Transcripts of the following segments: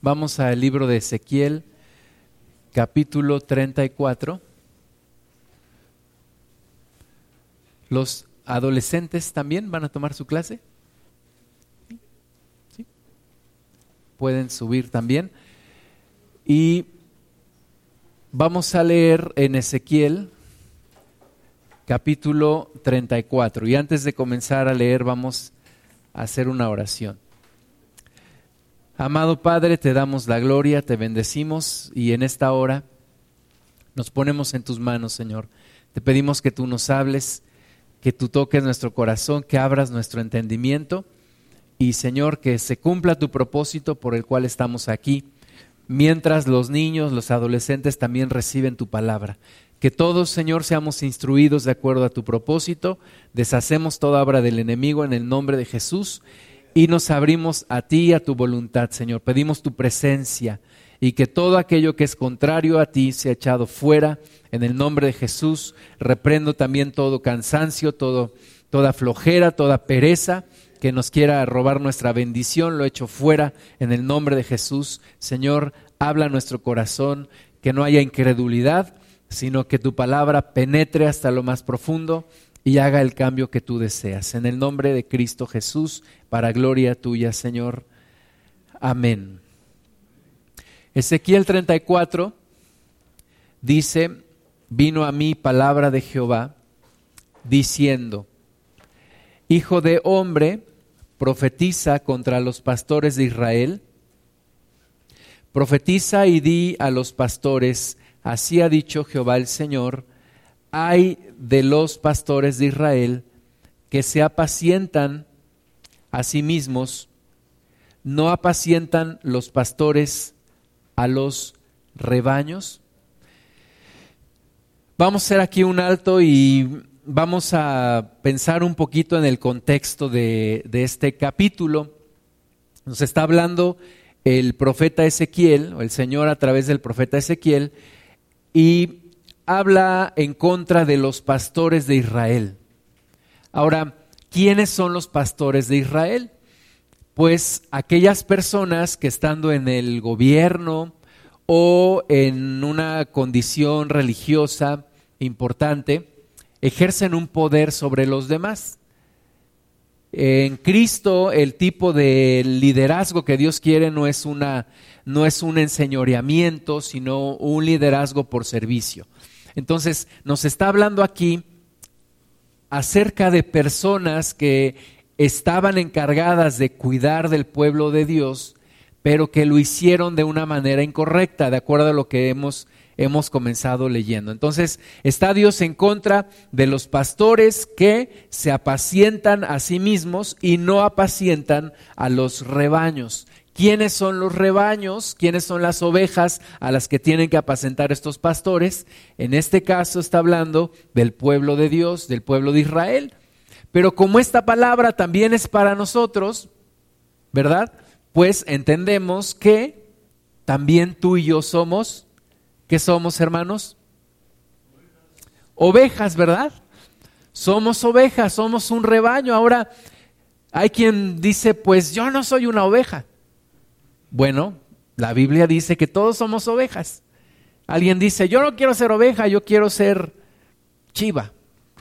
Vamos al libro de Ezequiel, capítulo 34. ¿Los adolescentes también van a tomar su clase? Pueden subir también. Y vamos a leer en Ezequiel, capítulo 34. Y antes de comenzar a leer, vamos a hacer una oración. Amado Padre, te damos la gloria, te bendecimos y en esta hora nos ponemos en tus manos, Señor. Te pedimos que tú nos hables, que tú toques nuestro corazón, que abras nuestro entendimiento y, Señor, que se cumpla tu propósito por el cual estamos aquí, mientras los niños, los adolescentes también reciben tu palabra. Que todos, Señor, seamos instruidos de acuerdo a tu propósito, deshacemos toda obra del enemigo en el nombre de Jesús y nos abrimos a ti y a tu voluntad, Señor. Pedimos tu presencia y que todo aquello que es contrario a ti sea echado fuera en el nombre de Jesús. Reprendo también todo cansancio, todo, toda flojera, toda pereza que nos quiera robar nuestra bendición, lo echo fuera en el nombre de Jesús. Señor, habla nuestro corazón, que no haya incredulidad, sino que tu palabra penetre hasta lo más profundo y haga el cambio que tú deseas. En el nombre de Cristo Jesús, para gloria tuya, Señor. Amén. Ezequiel 34 dice, vino a mí palabra de Jehová diciendo, Hijo de hombre, profetiza contra los pastores de Israel, profetiza y di a los pastores, así ha dicho Jehová el Señor, hay de los pastores de Israel que se apacientan a sí mismos, no apacientan los pastores a los rebaños. Vamos a hacer aquí un alto y vamos a pensar un poquito en el contexto de, de este capítulo. Nos está hablando el profeta Ezequiel, o el Señor a través del profeta Ezequiel, y habla en contra de los pastores de Israel. Ahora, ¿quiénes son los pastores de Israel? Pues aquellas personas que estando en el gobierno o en una condición religiosa importante, ejercen un poder sobre los demás. En Cristo el tipo de liderazgo que Dios quiere no es, una, no es un enseñoreamiento, sino un liderazgo por servicio. Entonces, nos está hablando aquí acerca de personas que estaban encargadas de cuidar del pueblo de Dios, pero que lo hicieron de una manera incorrecta, de acuerdo a lo que hemos, hemos comenzado leyendo. Entonces, está Dios en contra de los pastores que se apacientan a sí mismos y no apacientan a los rebaños quiénes son los rebaños, quiénes son las ovejas a las que tienen que apacentar estos pastores. En este caso está hablando del pueblo de Dios, del pueblo de Israel. Pero como esta palabra también es para nosotros, ¿verdad? Pues entendemos que también tú y yo somos, ¿qué somos hermanos? Ovejas, ¿verdad? Somos ovejas, somos un rebaño. Ahora, hay quien dice, pues yo no soy una oveja. Bueno, la Biblia dice que todos somos ovejas. Alguien dice, yo no quiero ser oveja, yo quiero ser chiva,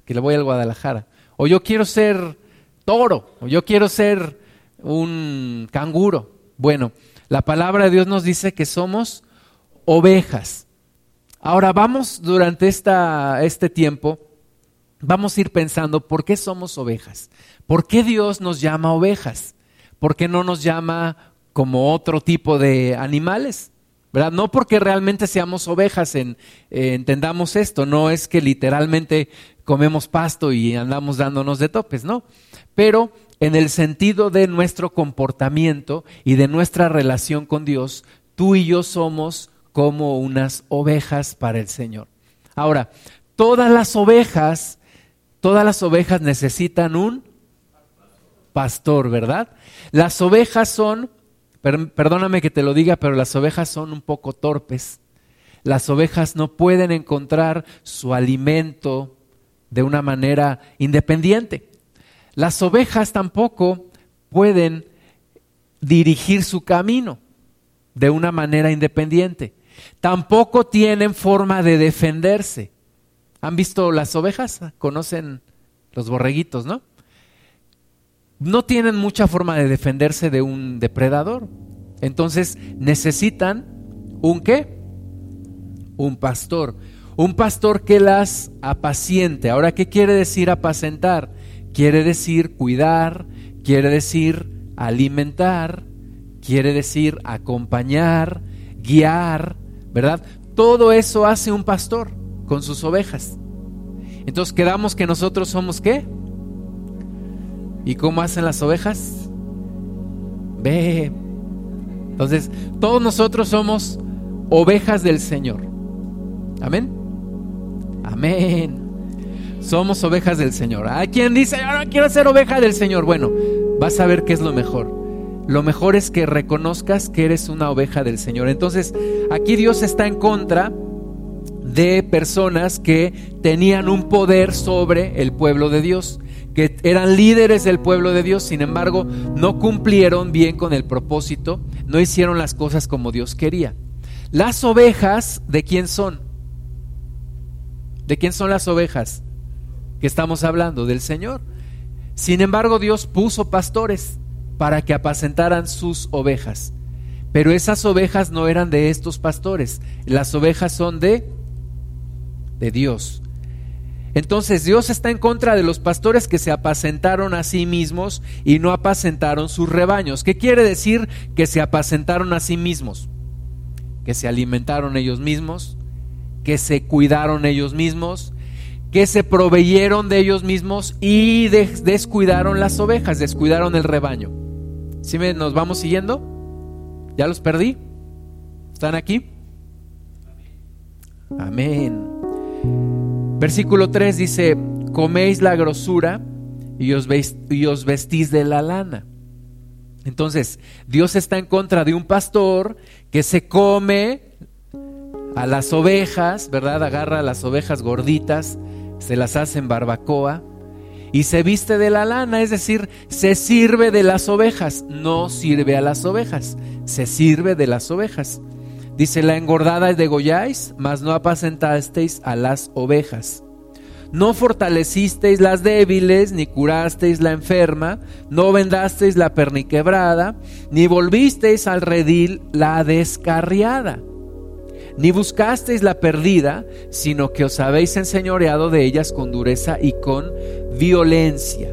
que le voy al Guadalajara. O yo quiero ser toro, o yo quiero ser un canguro. Bueno, la palabra de Dios nos dice que somos ovejas. Ahora vamos durante esta, este tiempo, vamos a ir pensando, ¿por qué somos ovejas? ¿Por qué Dios nos llama ovejas? ¿Por qué no nos llama como otro tipo de animales. ¿verdad? No porque realmente seamos ovejas, en, eh, entendamos esto, no es que literalmente comemos pasto y andamos dándonos de topes, no. Pero en el sentido de nuestro comportamiento y de nuestra relación con Dios, tú y yo somos como unas ovejas para el Señor. Ahora, todas las ovejas, todas las ovejas necesitan un pastor, ¿verdad? Las ovejas son perdóname que te lo diga, pero las ovejas son un poco torpes. Las ovejas no pueden encontrar su alimento de una manera independiente. Las ovejas tampoco pueden dirigir su camino, de una manera independiente. Tampoco tienen forma de defenderse. ¿Han visto las ovejas? ¿Conocen los borreguitos, no? No tienen mucha forma de defenderse de un depredador. Entonces necesitan un qué? Un pastor. Un pastor que las apaciente. Ahora, ¿qué quiere decir apacentar? Quiere decir cuidar, quiere decir alimentar, quiere decir acompañar, guiar, ¿verdad? Todo eso hace un pastor con sus ovejas. Entonces quedamos que nosotros somos qué? ¿Y cómo hacen las ovejas? Ve. Entonces, todos nosotros somos ovejas del Señor. Amén. Amén. Somos ovejas del Señor. Hay quien dice, yo no quiero ser oveja del Señor. Bueno, vas a ver qué es lo mejor. Lo mejor es que reconozcas que eres una oveja del Señor. Entonces, aquí Dios está en contra de personas que tenían un poder sobre el pueblo de Dios, que eran líderes del pueblo de Dios, sin embargo, no cumplieron bien con el propósito, no hicieron las cosas como Dios quería. Las ovejas, ¿de quién son? ¿De quién son las ovejas? Que estamos hablando, del Señor. Sin embargo, Dios puso pastores para que apacentaran sus ovejas. Pero esas ovejas no eran de estos pastores. Las ovejas son de de Dios. Entonces Dios está en contra de los pastores que se apacentaron a sí mismos y no apacentaron sus rebaños. ¿Qué quiere decir que se apacentaron a sí mismos? Que se alimentaron ellos mismos, que se cuidaron ellos mismos, que se proveyeron de ellos mismos y descuidaron las ovejas, descuidaron el rebaño. ¿Sí me, nos vamos siguiendo? ¿Ya los perdí? ¿Están aquí? Amén. Versículo 3 dice, coméis la grosura y os, vestís de la lana. Entonces, Dios está en contra de un pastor que se come a las ovejas, ¿verdad? Agarra a las ovejas gorditas, se las hace en barbacoa y se viste de la lana, es decir, se sirve de las ovejas, no sirve a las ovejas, se sirve de las ovejas. Dice, la engordada degolláis, mas no apacentasteis a las ovejas. No fortalecisteis las débiles, ni curasteis la enferma, no vendasteis la perniquebrada, ni volvisteis al redil la descarriada, ni buscasteis la perdida, sino que os habéis enseñoreado de ellas con dureza y con violencia.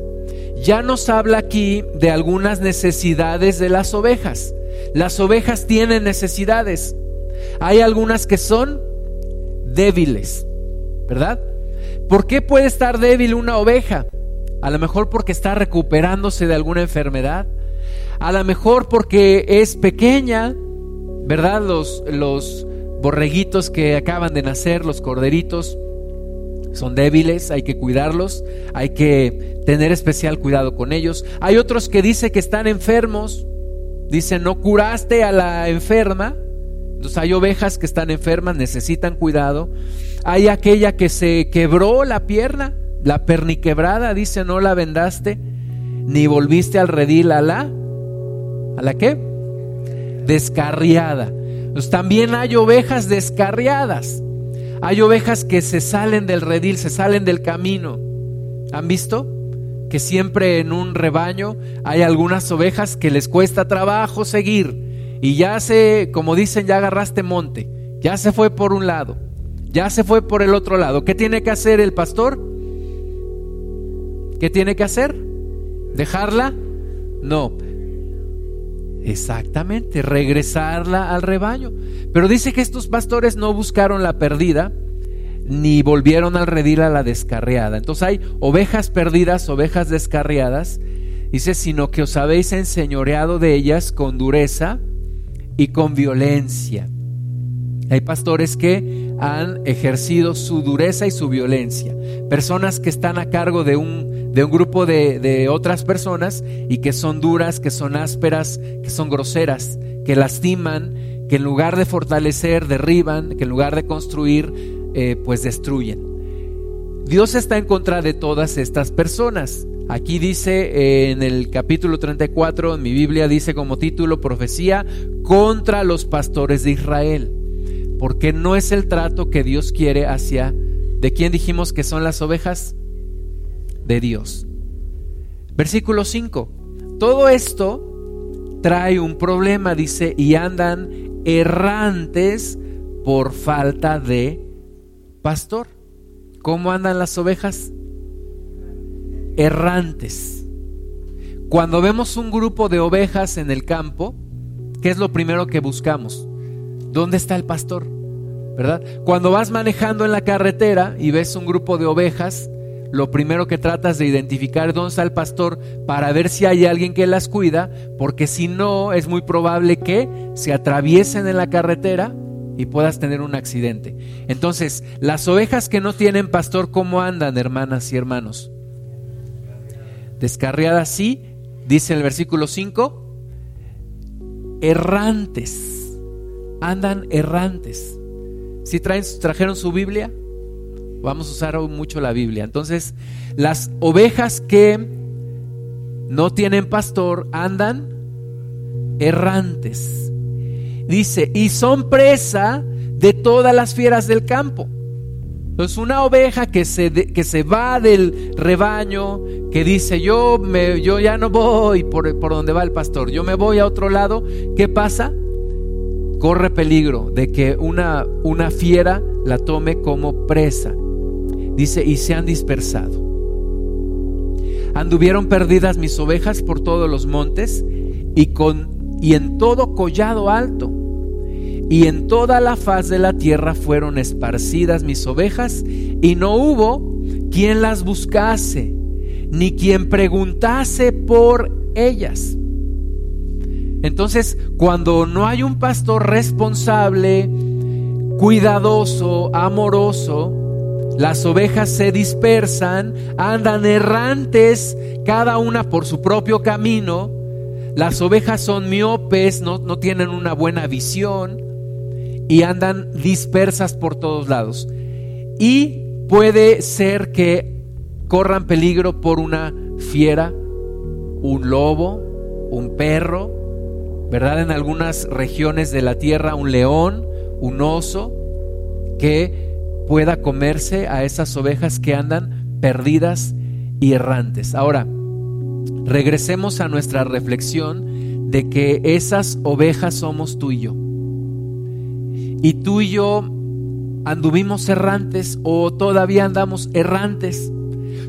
Ya nos habla aquí de algunas necesidades de las ovejas. Las ovejas tienen necesidades. Hay algunas que son débiles, ¿verdad? ¿Por qué puede estar débil una oveja? A lo mejor porque está recuperándose de alguna enfermedad. A lo mejor porque es pequeña, ¿verdad? Los, los borreguitos que acaban de nacer, los corderitos, son débiles, hay que cuidarlos, hay que tener especial cuidado con ellos. Hay otros que dicen que están enfermos, dicen, no curaste a la enferma, entonces hay ovejas que están enfermas, necesitan cuidado. Hay aquella que se quebró la pierna, la perniquebrada, dice, no la vendaste, ni volviste al redil a la, ¿a la qué? Descarriada. Pues también hay ovejas descarriadas. Hay ovejas que se salen del redil, se salen del camino. ¿Han visto? Que siempre en un rebaño hay algunas ovejas que les cuesta trabajo seguir y ya se, como dicen, ya agarraste monte, ya se fue por un lado, ya se fue por el otro lado. ¿Qué tiene que hacer el pastor? ¿Qué tiene que hacer? ¿Dejarla? No. Exactamente, regresarla al rebaño. Pero dice que estos pastores no buscaron la perdida, ni volvieron al redil a la descarriada. Entonces hay ovejas perdidas, ovejas descarriadas. Dice, sino que os habéis enseñoreado de ellas con dureza y con violencia. Hay pastores que han ejercido su dureza y su violencia. Personas que están a cargo de un, de un grupo de, de, otras personas y que son duras, que son ásperas, que son groseras, que lastiman, que en lugar de fortalecer, derriban, que en lugar de construir, eh, pues destruyen. Dios está en contra de todas estas personas. Aquí dice eh, en el capítulo 34, en mi Biblia dice como título profecía contra los pastores de Israel, porque no es el trato que Dios quiere hacia, ¿de quién dijimos que son las ovejas? De Dios. Versículo 5, todo esto trae un problema, dice, y andan errantes por falta de pastor. ¿Cómo andan las ovejas? Errantes. Cuando vemos un grupo de ovejas en el campo, ¿qué es lo primero que buscamos? ¿Dónde está el pastor? ¿Verdad? Cuando vas manejando en la carretera y ves un grupo de ovejas, lo primero que tratas de identificar es dónde está el pastor para ver si hay alguien que las cuida, porque si no es muy probable que se atraviesen en la carretera y puedas tener un accidente. Entonces, las ovejas que no tienen pastor, ¿cómo andan, hermanas y hermanos? Descarriadas sí, dice el versículo 5, errantes, andan errantes. Si traen, trajeron su Biblia, vamos a usar mucho la Biblia. Entonces, las ovejas que no tienen pastor andan errantes. Dice, y son presa de todas las fieras del campo. Entonces una oveja que se, que se va del rebaño, que dice yo, me, yo ya no voy por, por donde va el pastor, yo me voy a otro lado, ¿qué pasa? Corre peligro de que una, una fiera la tome como presa. Dice, y se han dispersado. Anduvieron perdidas mis ovejas por todos los montes y, con, y en todo collado alto y en toda la faz de la tierra fueron esparcidas mis ovejas, y no hubo quien las buscase, ni quien preguntase por ellas. Entonces, cuando no hay un pastor responsable, cuidadoso, amoroso, las ovejas se dispersan, andan errantes, cada una por su propio camino. Las ovejas son miopes, no, no tienen una buena visión y andan dispersas por todos lados. Y puede ser que corran peligro por una fiera, un lobo, un perro, ¿verdad? En algunas regiones de la tierra, un león, un oso, que pueda comerse a esas ovejas que andan perdidas y errantes. Ahora, regresemos a nuestra reflexión de que esas ovejas somos tú y yo y tú y yo anduvimos errantes o todavía andamos errantes.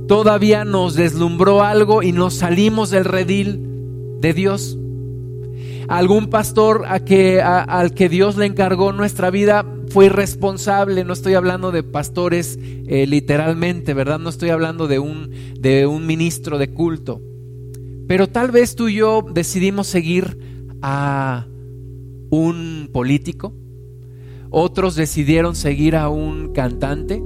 Todavía nos deslumbró algo y nos salimos del redil de Dios. Algún pastor al que Dios le encargó nuestra vida fue irresponsable. No estoy hablando de pastores eh, literalmente, ¿verdad? No estoy hablando de un, de un ministro de culto. Pero tal vez tú y yo decidimos seguir a un político, otros decidieron seguir a un cantante,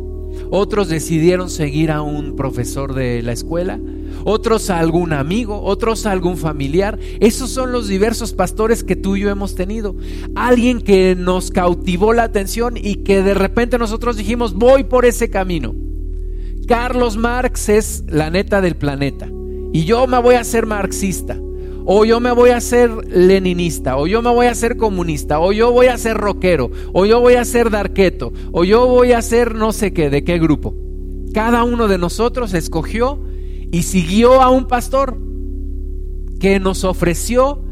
otros decidieron seguir a un profesor de la escuela, otros a algún amigo, otros a algún familiar. Esos son los diversos pastores que tú y yo hemos tenido. Alguien que nos cautivó la atención y que de repente nosotros dijimos, voy por ese camino. Carlos Marx es la neta del planeta y yo me voy a ser marxista o yo me voy a hacer leninista, o yo me voy a hacer comunista, o yo voy a ser rockero, o yo voy a ser darqueto, o yo voy a ser no sé qué, de qué grupo. Cada uno de nosotros escogió y siguió a un pastor que nos ofreció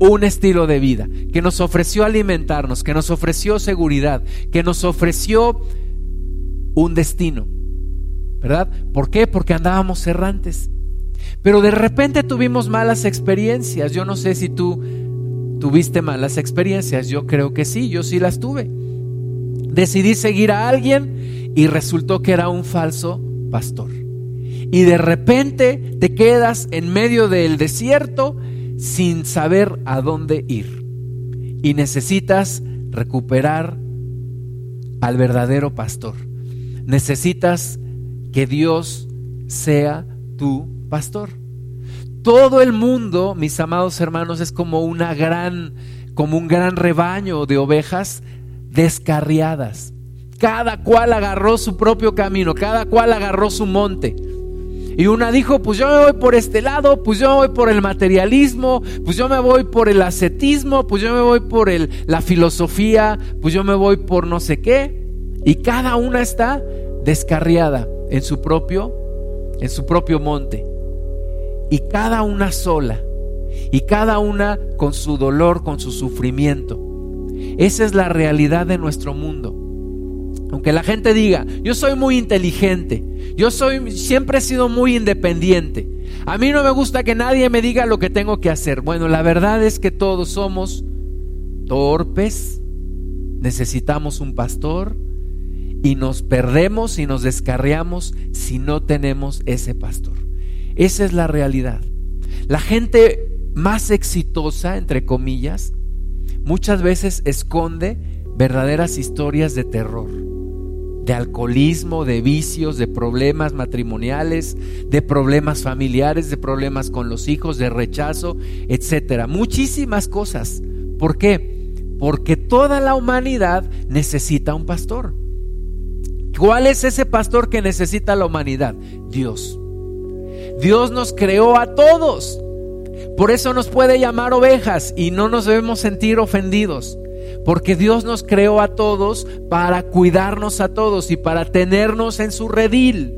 un estilo de vida, que nos ofreció alimentarnos, que nos ofreció seguridad, que nos ofreció un destino. ¿Verdad? ¿Por qué? Porque andábamos errantes. Pero de repente tuvimos malas experiencias. Yo no sé si tú tuviste malas experiencias. Yo creo que sí, yo sí las tuve. Decidí seguir a alguien y resultó que era un falso pastor. Y de repente te quedas en medio del desierto sin saber a dónde ir. Y necesitas recuperar al verdadero pastor. Necesitas que Dios sea tu pastor. Todo el mundo, mis amados hermanos, es como una gran, como un gran rebaño de ovejas descarriadas. Cada cual agarró su propio camino, cada cual agarró su monte. Y una dijo, pues yo me voy por este lado, pues yo me voy por el materialismo, pues yo me voy por el ascetismo, pues yo me voy por el, la filosofía, pues yo me voy por no sé qué. Y cada una está descarriada en su propio, en su propio monte. Y cada una sola. Y cada una con su dolor, con su sufrimiento. Esa es la realidad de nuestro mundo. Aunque la gente diga, yo soy muy inteligente, yo soy siempre he sido muy independiente. A mí no me gusta que nadie me diga lo que tengo que hacer. Bueno, la verdad es que todos somos torpes, necesitamos un pastor y nos perdemos y nos descarriamos si no tenemos ese pastor. Esa es la realidad. La gente más exitosa, entre comillas, muchas veces esconde verdaderas historias de terror, de alcoholismo, de vicios, de problemas matrimoniales, de problemas familiares, de problemas con los hijos, de rechazo, etcétera. Muchísimas cosas. ¿Por qué? Porque toda la humanidad necesita un pastor. ¿Cuál es ese pastor que necesita la humanidad? Dios. Dios nos creó a todos. Por eso nos puede llamar ovejas y no nos debemos sentir ofendidos. Porque Dios nos creó a todos para cuidarnos a todos y para tenernos en su redil.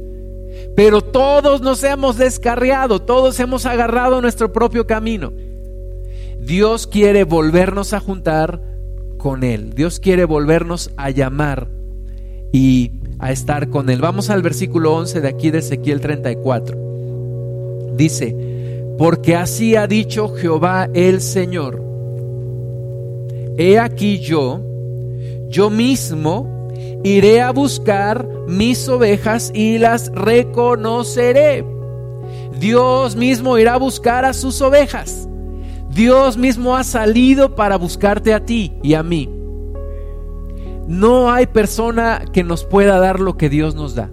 Pero todos nos hemos descarriado, todos hemos agarrado nuestro propio camino. Dios quiere volvernos a juntar con Él. Dios quiere volvernos a llamar y a estar con Él. Vamos al versículo 11 de aquí de Ezequiel 34. Dice, porque así ha dicho Jehová el Señor. He aquí yo, yo mismo iré a buscar mis ovejas y las reconoceré. Dios mismo irá a buscar a sus ovejas. Dios mismo ha salido para buscarte a ti y a mí. No hay persona que nos pueda dar lo que Dios nos da.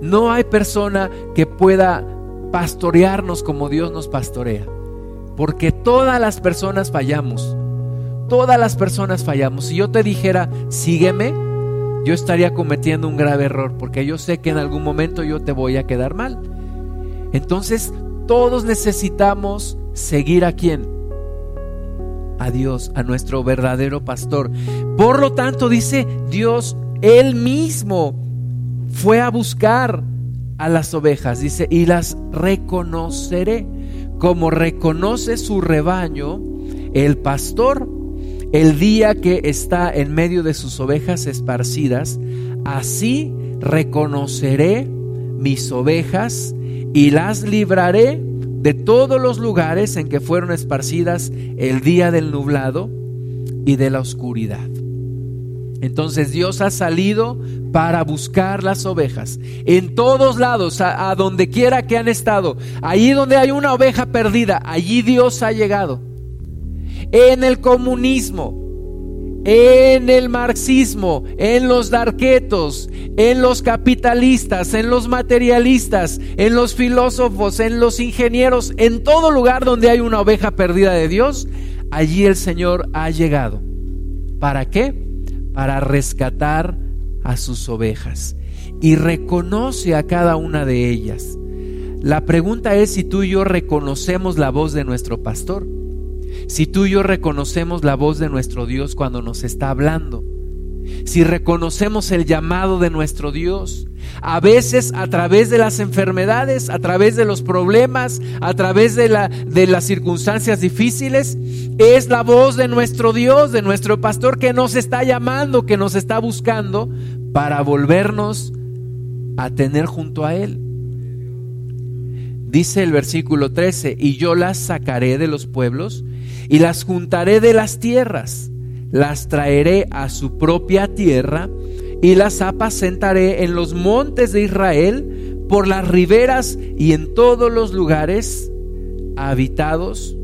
No hay persona que pueda pastorearnos como Dios nos pastorea. Porque todas las personas fallamos. Todas las personas fallamos. Si yo te dijera, sígueme, yo estaría cometiendo un grave error, porque yo sé que en algún momento yo te voy a quedar mal. Entonces, todos necesitamos seguir a quién? A Dios, a nuestro verdadero pastor. Por lo tanto, dice Dios, Él mismo fue a buscar a las ovejas, dice, y las reconoceré. Como reconoce su rebaño el pastor el día que está en medio de sus ovejas esparcidas, así reconoceré mis ovejas y las libraré de todos los lugares en que fueron esparcidas el día del nublado y de la oscuridad. Entonces Dios ha salido para buscar las ovejas. En todos lados, a, donde quiera que han estado, allí donde hay una oveja perdida, allí Dios ha llegado. En el comunismo, en el marxismo, en los darquetos, en los capitalistas, en los materialistas, en los filósofos, en los ingenieros, en todo lugar donde hay una oveja perdida de Dios, allí el Señor ha llegado. ¿Para qué? Para rescatar a sus ovejas. Y reconoce a cada una de ellas. La pregunta es si tú y yo reconocemos la voz de nuestro pastor, si tú y yo reconocemos la voz de nuestro Dios cuando nos está hablando, si reconocemos el llamado de nuestro Dios, a veces a través de las enfermedades, a través de los problemas, a través de, la, de las circunstancias difíciles, es la voz de nuestro Dios, de nuestro pastor que nos está llamando, que nos está buscando para volvernos a tener junto a Él. Dice el versículo 13, y yo las sacaré de los pueblos y las juntaré de las tierras, las traeré a su propia tierra y las apacentaré en los montes de Israel, por las riberas y en todos los lugares habitados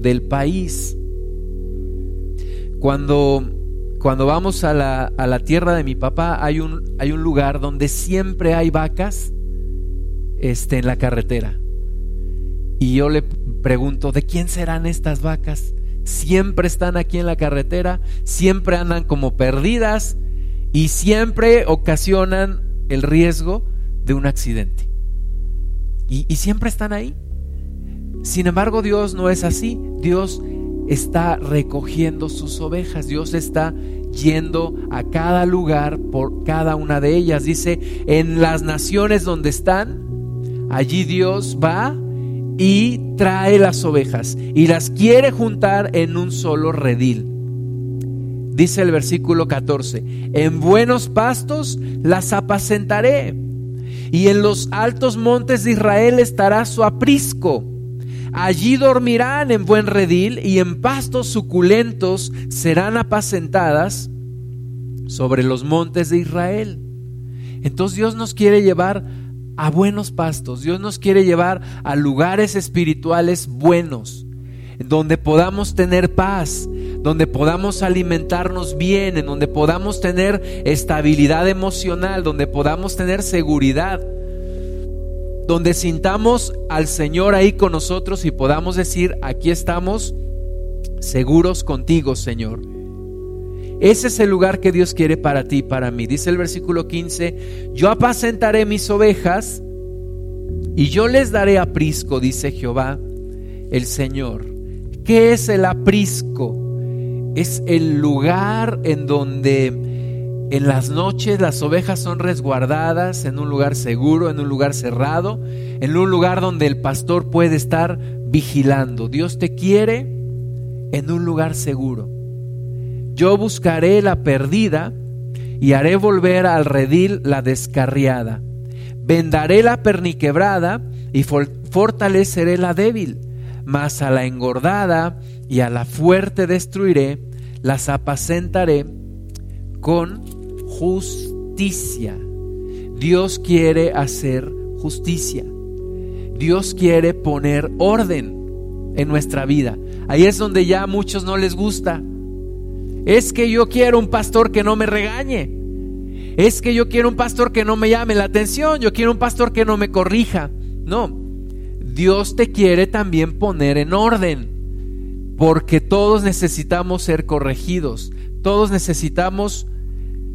del país. Cuando, cuando vamos a la, a la, tierra de mi papá, hay un, hay un lugar donde siempre hay vacas este, en la carretera. Y yo le pregunto, ¿de quién serán estas vacas? Siempre están aquí en la carretera, siempre andan como perdidas, y siempre ocasionan el riesgo de un accidente. y, y siempre están ahí. Sin embargo, Dios no es así. Dios está recogiendo sus ovejas. Dios está yendo a cada lugar por cada una de ellas. Dice, en las naciones donde están, allí Dios va y trae las ovejas y las quiere juntar en un solo redil. Dice el versículo 14, en buenos pastos las apacentaré y en los altos montes de Israel estará su aprisco. Allí dormirán en buen redil y en pastos suculentos serán apacentadas sobre los montes de Israel. Entonces Dios nos quiere llevar a buenos pastos. Dios nos quiere llevar a lugares espirituales buenos, donde podamos tener paz, donde podamos alimentarnos bien, en donde podamos tener estabilidad emocional, donde podamos tener seguridad, donde sintamos al Señor ahí con nosotros y podamos decir, aquí estamos seguros contigo, Señor. Ese es el lugar que Dios quiere para ti y para mí. Dice el versículo 15, yo apacentaré mis ovejas y yo les daré aprisco, dice Jehová, el Señor. ¿Qué es el aprisco? Es el lugar en donde en las noches las ovejas son resguardadas en un lugar seguro, en un lugar cerrado, en un lugar donde el pastor puede estar vigilando. Dios te quiere en un lugar seguro. Yo buscaré la perdida y haré volver al redil la descarriada. Vendaré la perniquebrada y fortaleceré la débil, mas a la engordada y a la fuerte destruiré, las apacentaré con justicia. Dios quiere hacer justicia. Dios quiere poner orden en nuestra vida. Ahí es donde ya a muchos no les gusta. Es que yo quiero un pastor que no me regañe. Es que yo quiero un pastor que no me llame la atención. Yo quiero un pastor que no me corrija. No. Dios te quiere también poner en orden. Porque todos necesitamos ser corregidos. Todos necesitamos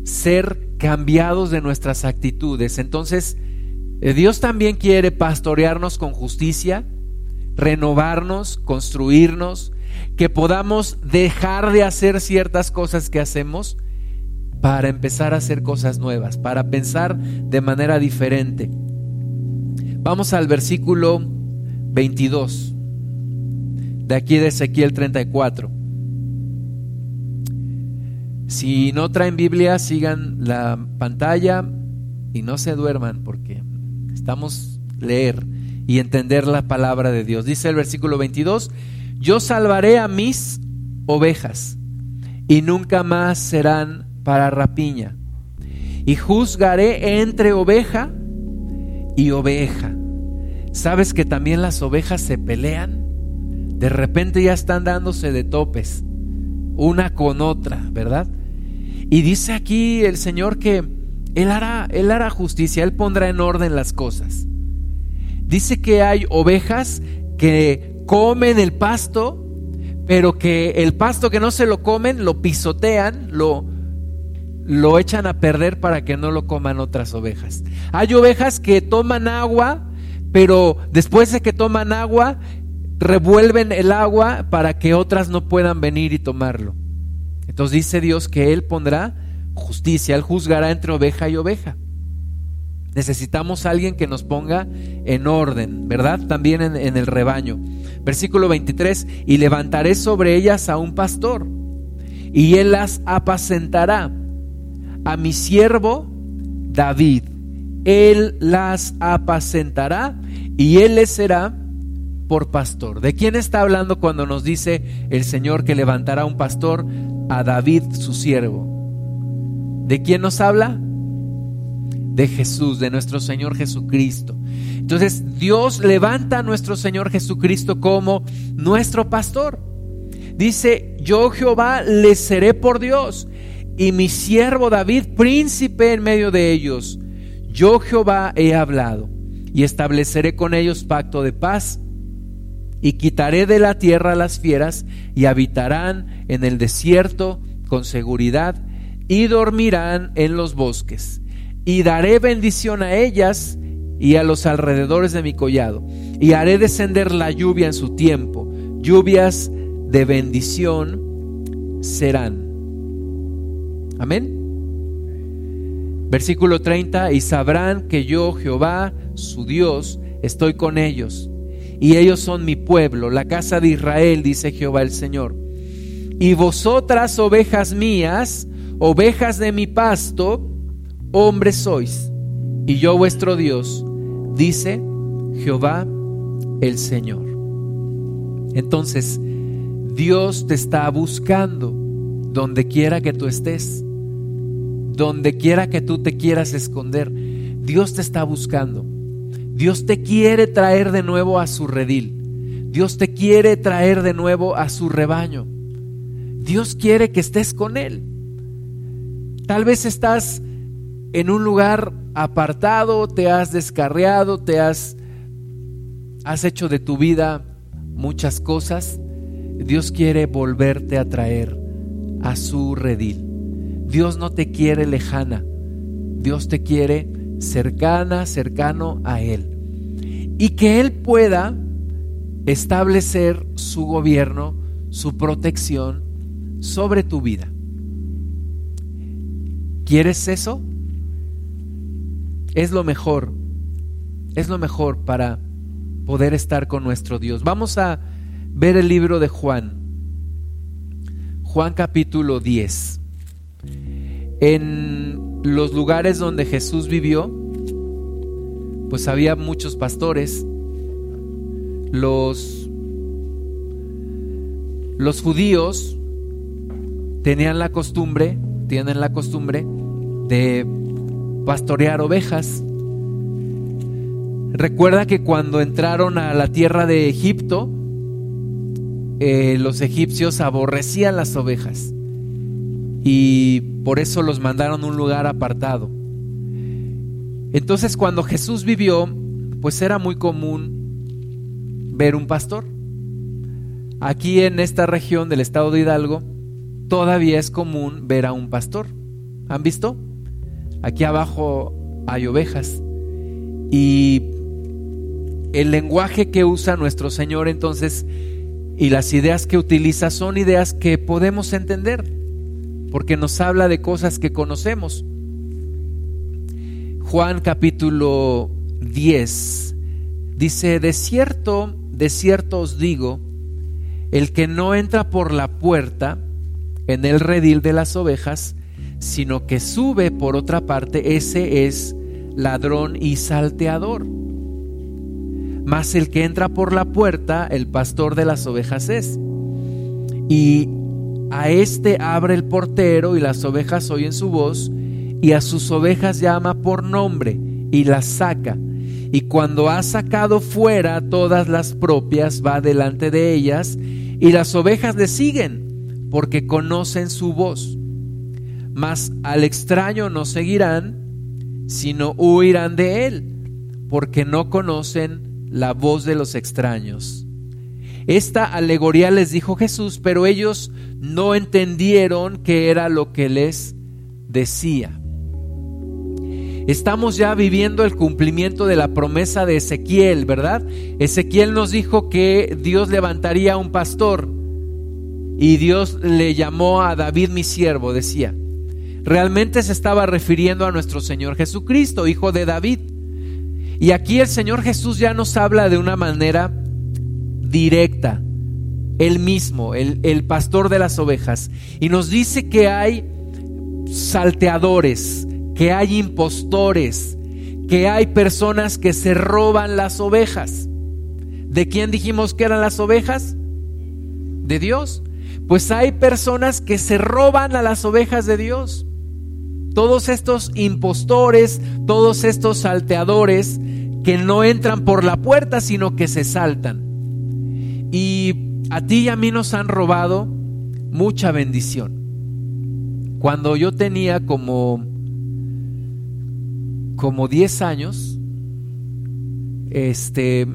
ser cambiados de nuestras actitudes. Entonces, eh, Dios también quiere pastorearnos con justicia, renovarnos, construirnos, que podamos dejar de hacer ciertas cosas que hacemos para empezar a hacer cosas nuevas, para pensar de manera diferente. Vamos al versículo 22 de aquí de Ezequiel 34. Si no traen Biblia, sigan la pantalla y no se duerman porque estamos leer y entender la palabra de Dios. Dice el versículo 22, yo salvaré a mis ovejas y nunca más serán para rapiña. Y juzgaré entre oveja y oveja. ¿Sabes que también las ovejas se pelean? De repente ya están dándose de topes, una con otra, ¿verdad? Y dice aquí el Señor que Él hará, Él hará justicia, Él pondrá en orden las cosas. Dice que hay ovejas que comen el pasto, pero que el pasto que no se lo comen, lo pisotean, lo, lo echan a perder para que no lo coman otras ovejas. Hay ovejas que toman agua, pero después de que toman agua, revuelven el agua para que otras no puedan venir y tomarlo. Entonces dice Dios que Él pondrá justicia, Él juzgará entre oveja y oveja. Necesitamos a alguien que nos ponga en orden, ¿verdad? También en, en, el rebaño. Versículo 23, y levantaré sobre ellas a un pastor, y él las apacentará. A mi siervo David, él las apacentará, y él les será por pastor. ¿De quién está hablando cuando nos dice el Señor que levantará un pastor a David su siervo? ¿De quién nos habla? de Jesús, de nuestro Señor Jesucristo. Entonces Dios levanta a nuestro Señor Jesucristo como nuestro pastor. Dice, yo Jehová les seré por Dios y mi siervo David príncipe en medio de ellos. Yo Jehová he hablado y estableceré con ellos pacto de paz y quitaré de la tierra las fieras y habitarán en el desierto con seguridad y dormirán en los bosques y daré bendición a ellas y a los alrededores de mi collado, y haré descender la lluvia en su tiempo, lluvias de bendición serán. Amén. Versículo 30, y sabrán que yo, Jehová, su Dios, estoy con ellos, y ellos son mi pueblo, la casa de Israel, dice Jehová el Señor. Y vosotras, ovejas mías, ovejas de mi pasto, hombres sois, y yo vuestro Dios, dice Jehová el Señor. Entonces, Dios te está buscando donde quiera que tú estés, donde quiera que tú te quieras esconder. Dios te está buscando. Dios te quiere traer de nuevo a su redil. Dios te quiere traer de nuevo a su rebaño. Dios quiere que estés con Él. Tal vez estás en un lugar apartado, te has descarriado, te has, has hecho de tu vida muchas cosas. Dios quiere volverte a traer a su redil. Dios no te quiere lejana, Dios te quiere cercana, cercano a Él. Y que Él pueda establecer su gobierno, su protección sobre tu vida. ¿Quieres eso? Es lo mejor, es lo mejor para poder estar con nuestro Dios. Vamos a ver el libro de Juan, Juan capítulo 10. En los lugares donde Jesús vivió, pues había muchos pastores. Los, los judíos tenían la costumbre, tienen la costumbre de pastorear ovejas. Recuerda que cuando entraron a la tierra de Egipto, eh, los egipcios aborrecían las ovejas y por eso los mandaron a un lugar apartado. Entonces cuando Jesús vivió, pues era muy común ver un pastor. Aquí en esta región del estado de Hidalgo, todavía es común ver a un pastor. ¿Han visto? Aquí abajo hay ovejas. Y el lenguaje que usa nuestro Señor entonces y las ideas que utiliza son ideas que podemos entender, porque nos habla de cosas que conocemos. Juan capítulo 10 dice, de cierto, de cierto os digo, el que no entra por la puerta en el redil de las ovejas, sino que sube por otra parte, ese es ladrón y salteador. Mas el que entra por la puerta, el pastor de las ovejas es. Y a éste abre el portero y las ovejas oyen su voz y a sus ovejas llama por nombre y las saca. Y cuando ha sacado fuera todas las propias, va delante de ellas y las ovejas le siguen porque conocen su voz. Mas al extraño no seguirán, sino huirán de él, porque no conocen la voz de los extraños. Esta alegoría les dijo Jesús, pero ellos no entendieron qué era lo que les decía. Estamos ya viviendo el cumplimiento de la promesa de Ezequiel, ¿verdad? Ezequiel nos dijo que Dios levantaría un pastor y Dios le llamó a David mi siervo, decía. Realmente se estaba refiriendo a nuestro Señor Jesucristo, hijo de David. Y aquí el Señor Jesús ya nos habla de una manera directa, él mismo, el, el pastor de las ovejas, y nos dice que hay salteadores, que hay impostores, que hay personas que se roban las ovejas. ¿De quién dijimos que eran las ovejas? De Dios. Pues hay personas que se roban a las ovejas de Dios. Todos estos impostores, todos estos salteadores que no entran por la puerta, sino que se saltan. Y a ti y a mí nos han robado mucha bendición. Cuando yo tenía como como 10 años, este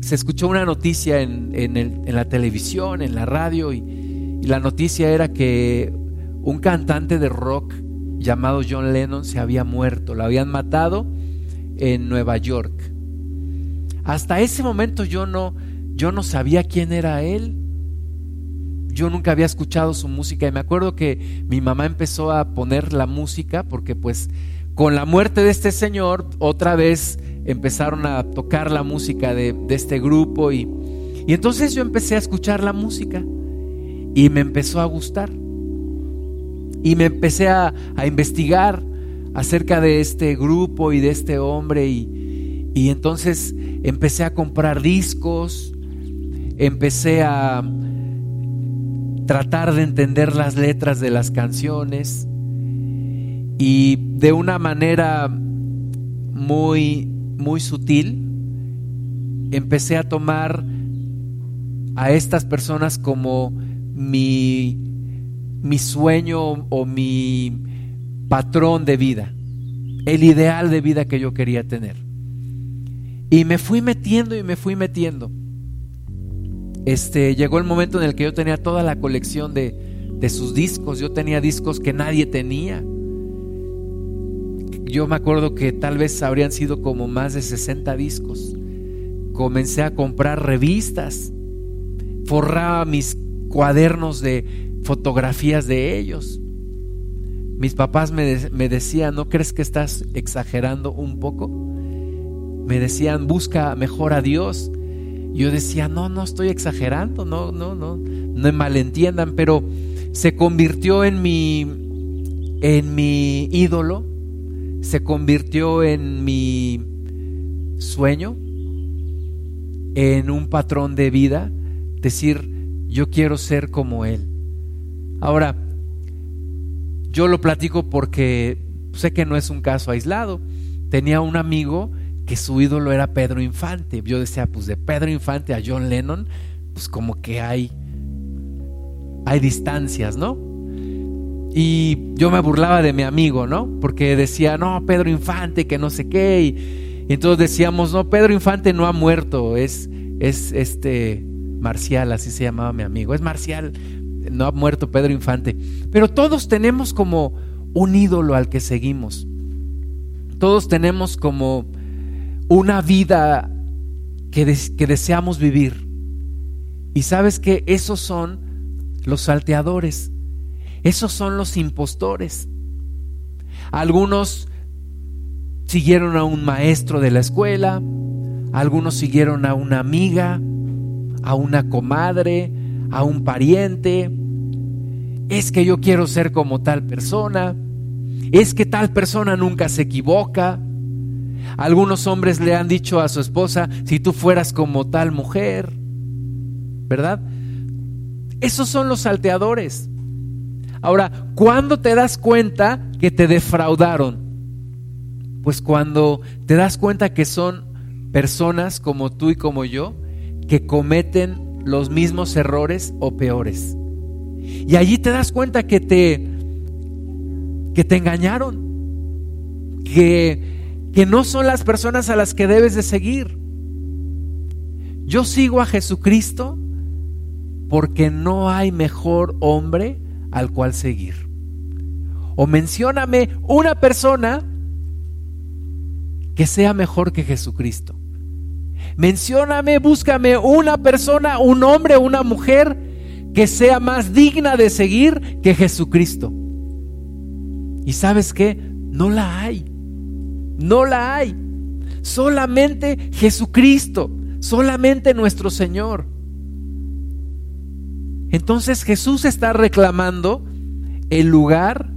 se escuchó una noticia en, en, la televisión, en la radio, y, y la noticia era que un cantante de rock llamado John Lennon se había muerto, lo habían matado en Nueva York. Hasta ese momento yo no, yo no sabía quién era él. Yo nunca había escuchado su música y me acuerdo que mi mamá empezó a poner la música porque pues con la muerte de este señor otra vez empezaron a tocar la música de, este grupo y, y entonces yo empecé a escuchar la música y me empezó a gustar. Y me empecé a, investigar acerca de este grupo y de este hombre y, y entonces empecé a comprar discos, empecé a tratar de entender las letras de las canciones y de una manera muy muy sutil empecé a tomar a estas personas como mi mi sueño o mi patrón de vida, el ideal de vida que yo quería tener. Y me fui metiendo y me fui metiendo este, llegó el momento en el que yo tenía toda la colección de, de sus discos, yo tenía discos que nadie tenía. Yo me acuerdo que tal vez habrían sido como más de 60 discos. Comencé a comprar revistas, forraba mis cuadernos de fotografías de ellos. Mis papás me, me, decían, ¿no crees que estás exagerando un poco? Me decían, busca mejor a Dios. Yo decía, no, no estoy exagerando, no, no, no, no me malentiendan, pero se convirtió en mi, en mi ídolo, se convirtió en mi sueño, en un patrón de vida, decir, yo quiero ser como Él. Ahora, yo lo platico porque sé que no es un caso aislado. Tenía un amigo que su ídolo era Pedro Infante. Yo decía, pues de Pedro Infante a John Lennon, pues como que hay, hay distancias, ¿no? Y yo me burlaba de mi amigo, ¿no? Porque decía, no, Pedro Infante, que no sé qué. Y, entonces decíamos, no, Pedro Infante no ha muerto, es, es este Marcial, así se llamaba mi amigo, es Marcial, no ha muerto Pedro Infante. Pero todos tenemos como un ídolo al que seguimos. Todos tenemos como una vida que, deseamos vivir. Y sabes que esos son los salteadores, esos son los impostores. Algunos siguieron a un maestro de la escuela, algunos siguieron a una amiga, a una comadre, a un pariente. Es que yo quiero ser como tal persona. Es que tal persona nunca se equivoca. Algunos hombres le han dicho a su esposa, si tú fueras como tal mujer, ¿verdad? Esos son los salteadores. Ahora, ¿cuándo te das cuenta que te defraudaron? Pues cuando te das cuenta que son personas como tú y como yo que cometen los mismos errores o peores. Y allí te das cuenta que te que te engañaron, que que no son las personas a las que debes de seguir. Yo sigo a Jesucristo porque no hay mejor hombre al cual seguir. O mencióname una persona que sea mejor que Jesucristo. Mencióname, búscame una persona, un hombre, una mujer que sea más digna de seguir que Jesucristo. ¿Y sabes qué? No la hay. No la hay. Solamente Jesucristo, solamente nuestro Señor. Entonces Jesús está reclamando el lugar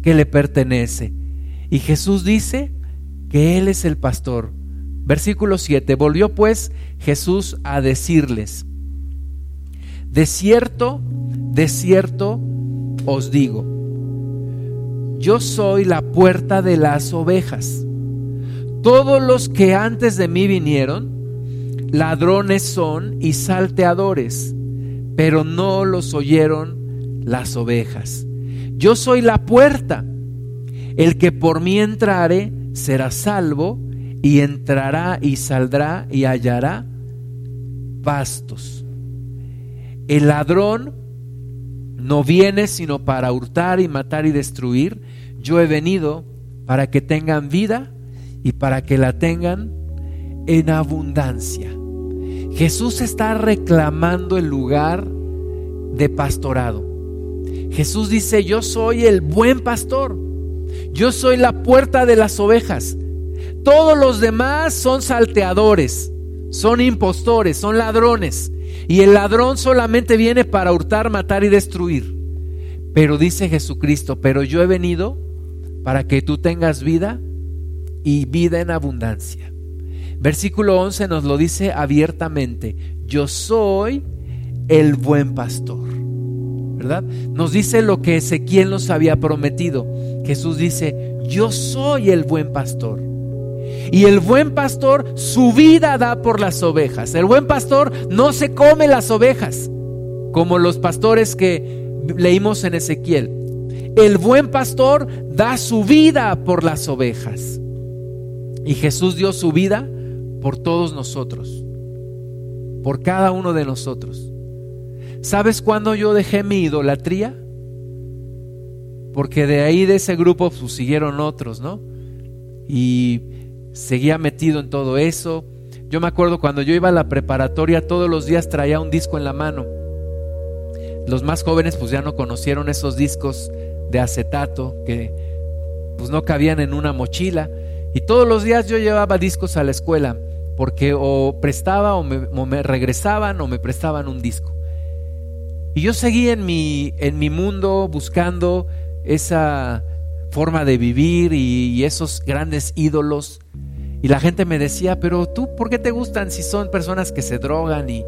que le pertenece. Y Jesús dice que Él es el pastor. Versículo 7. Volvió pues Jesús a decirles, de cierto, de cierto os digo, yo soy la puerta de las ovejas. Todos los que antes de mí vinieron, ladrones son y salteadores, pero no los oyeron las ovejas. Yo soy la puerta. El que por mí entrare será salvo y entrará y saldrá y hallará pastos. El ladrón no viene sino para hurtar y matar y destruir. Yo he venido para que tengan vida y para que la tengan en abundancia. Jesús está reclamando el lugar de pastorado. Jesús dice, yo soy el buen pastor, yo soy la puerta de las ovejas. Todos los demás son salteadores, son impostores, son ladrones. Y el ladrón solamente viene para hurtar, matar y destruir. Pero dice Jesucristo, pero yo he venido para que tú tengas vida y vida en abundancia. Versículo 11 nos lo dice abiertamente, yo soy el buen pastor. ¿Verdad? Nos dice lo que Ezequiel nos había prometido. Jesús dice, yo soy el buen pastor. Y el buen pastor su vida da por las ovejas. El buen pastor no se come las ovejas, como los pastores que leímos en Ezequiel. El buen pastor da su vida por las ovejas. Y Jesús dio su vida por todos nosotros, por cada uno de nosotros. ¿Sabes cuándo yo dejé mi idolatría? Porque de ahí de ese grupo pues, siguieron otros, ¿no? Y seguía metido en todo eso. Yo me acuerdo cuando yo iba a la preparatoria, todos los días traía un disco en la mano. Los más jóvenes pues ya no conocieron esos discos de acetato que pues no cabían en una mochila. Y todos los días yo llevaba discos a la escuela porque o prestaba o me, regresaban o me prestaban un disco. Y yo seguí en mi, en mi mundo buscando esa forma de vivir y esos grandes ídolos y la gente me decía, pero tú, ¿por qué te gustan si son personas que se drogan y,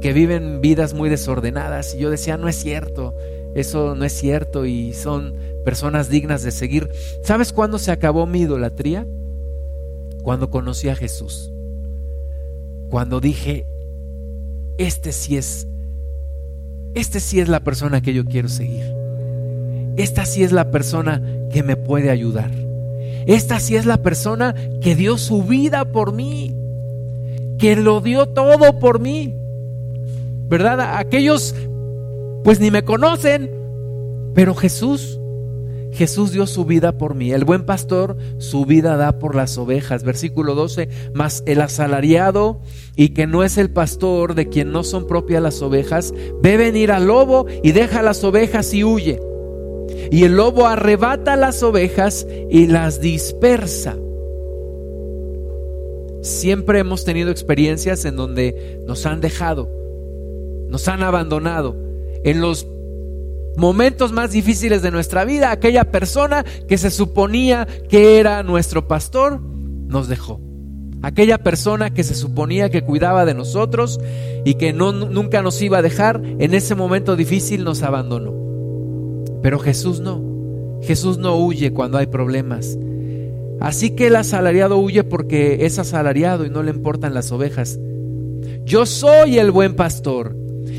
que viven vidas muy desordenadas? Y yo decía, no es cierto, eso no es cierto y son personas dignas de seguir. ¿Sabes cuándo se acabó mi idolatría? Cuando conocí a Jesús. Cuando dije, este sí es, este sí es la persona que yo quiero seguir. Esta sí es la persona que me puede ayudar. Esta sí es la persona que dio su vida por mí, que lo dio todo por mí. ¿Verdad? Aquellos pues ni me conocen, pero Jesús, Jesús dio su vida por mí. El buen pastor su vida da por las ovejas. Versículo 12, mas el asalariado y que no es el pastor de quien no son propias las ovejas, ve venir al lobo y deja las ovejas y huye. Y el lobo arrebata las ovejas y las dispersa. Siempre hemos tenido experiencias en donde nos han dejado, nos han abandonado. En los momentos más difíciles de nuestra vida, aquella persona que se suponía que era nuestro pastor, nos dejó. Aquella persona que se suponía que cuidaba de nosotros y que no, nunca nos iba a dejar, en ese momento difícil nos abandonó. Pero Jesús no. Jesús no huye cuando hay problemas. Así que el asalariado huye porque es asalariado y no le importan las ovejas. Yo soy el buen pastor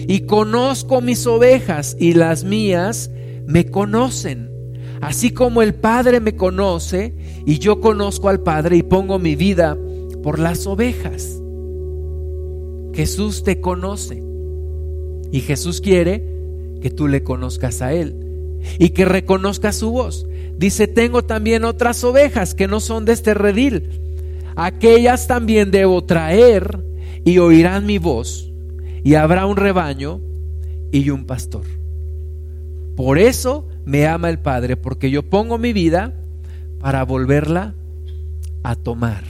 y conozco mis ovejas y las mías me conocen. Así como el Padre me conoce y yo conozco al Padre y pongo mi vida por las ovejas. Jesús te conoce y Jesús quiere que tú le conozcas a Él y que reconozca su voz. Dice, tengo también otras ovejas que no son de este redil. Aquellas también debo traer y oirán mi voz y habrá un rebaño y un pastor. Por eso me ama el Padre, porque yo pongo mi vida para volverla a tomar.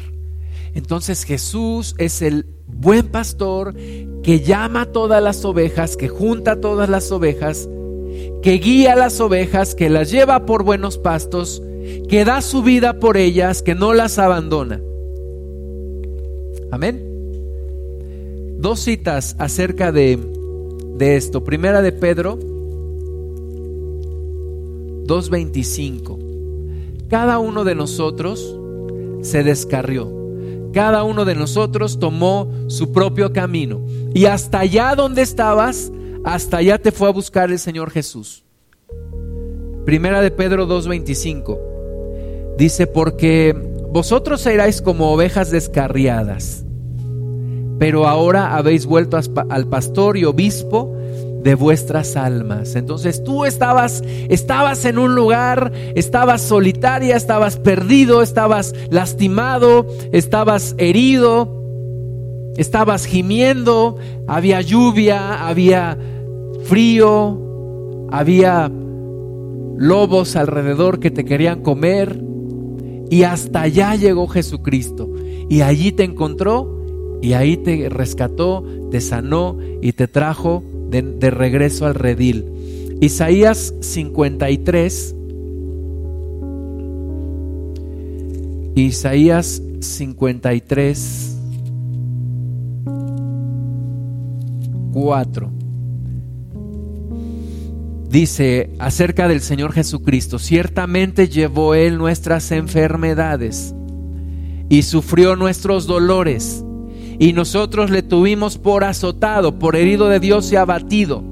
Entonces Jesús es el buen pastor que llama a todas las ovejas, que junta a todas las ovejas que guía las ovejas, que las lleva por buenos pastos, que da su vida por ellas, que no las abandona. Amén. Dos citas acerca de, de esto. Primera de Pedro 2.25. Cada uno de nosotros se descarrió. Cada uno de nosotros tomó su propio camino. Y hasta allá donde estabas, hasta allá te fue a buscar el Señor Jesús. Primera de Pedro 2.25 dice, porque vosotros seráis como ovejas descarriadas, pero ahora habéis vuelto al pastor y obispo de vuestras almas. Entonces tú estabas, estabas en un lugar, estabas solitaria, estabas perdido, estabas lastimado, estabas herido, estabas gimiendo, había lluvia, había frío, había lobos alrededor que te querían comer y hasta allá llegó Jesucristo y allí te encontró y ahí te rescató, te sanó y te trajo de, regreso al redil. Isaías 53. Isaías 53. 4. Dice acerca del Señor Jesucristo, ciertamente llevó Él nuestras enfermedades y sufrió nuestros dolores y nosotros le tuvimos por azotado, por herido de Dios y abatido.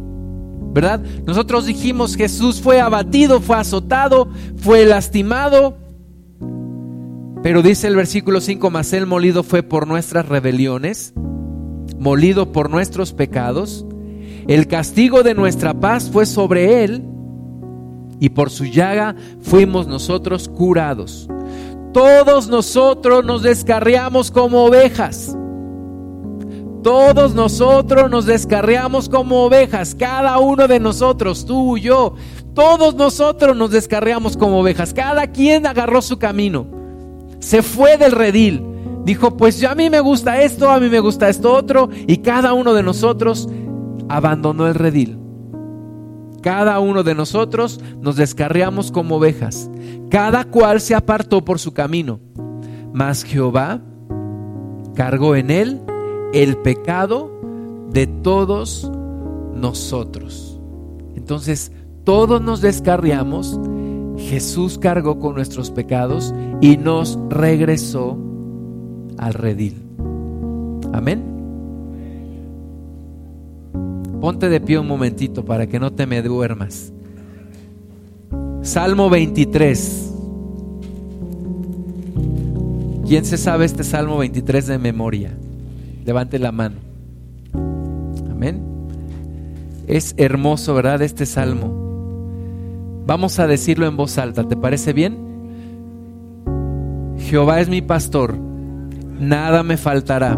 ¿Verdad? Nosotros dijimos Jesús fue abatido, fue azotado, fue lastimado. Pero dice el versículo 5, mas él molido fue por nuestras rebeliones, molido por nuestros pecados. El castigo de nuestra paz fue sobre él y por su llaga fuimos nosotros curados. Todos nosotros nos descarriamos como ovejas todos nosotros nos descarriamos como ovejas, cada uno de nosotros, tú y yo, todos nosotros nos descarriamos como ovejas, cada quien agarró su camino, se fue del redil, dijo, pues a mí me gusta esto, a mí me gusta esto otro, y cada uno de nosotros abandonó el redil. Cada uno de nosotros nos descarriamos como ovejas, cada cual se apartó por su camino, mas Jehová cargó en él el pecado de todos nosotros. Entonces, todos nos descarriamos, Jesús cargó con nuestros pecados y nos regresó al redil. Amén. Ponte de pie un momentito para que no te me duermas. Salmo 23. ¿Quién se sabe este Salmo 23 de memoria? Levante la mano. Amén. Es hermoso, ¿verdad? Este salmo. Vamos a decirlo en voz alta. ¿Te parece bien? Jehová es mi pastor. Nada me faltará.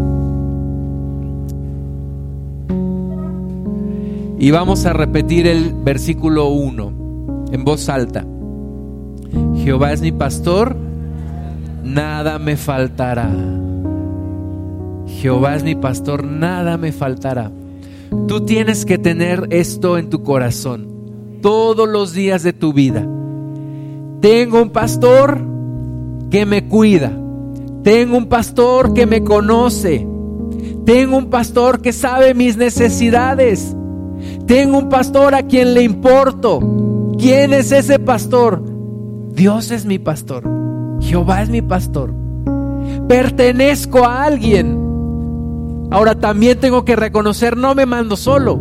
Y vamos a repetir el versículo 1 en voz alta. Jehová es mi pastor, nada me faltará. Jehová es mi pastor, nada me faltará. Tú tienes que tener esto en tu corazón todos los días de tu vida. Tengo un pastor que me cuida. Tengo un pastor que me conoce. Tengo un pastor que sabe mis necesidades. Tengo un pastor a quien le importo. ¿Quién es ese pastor? Dios es mi pastor. Jehová es mi pastor. Pertenezco a alguien. Ahora también tengo que reconocer, no me mando solo.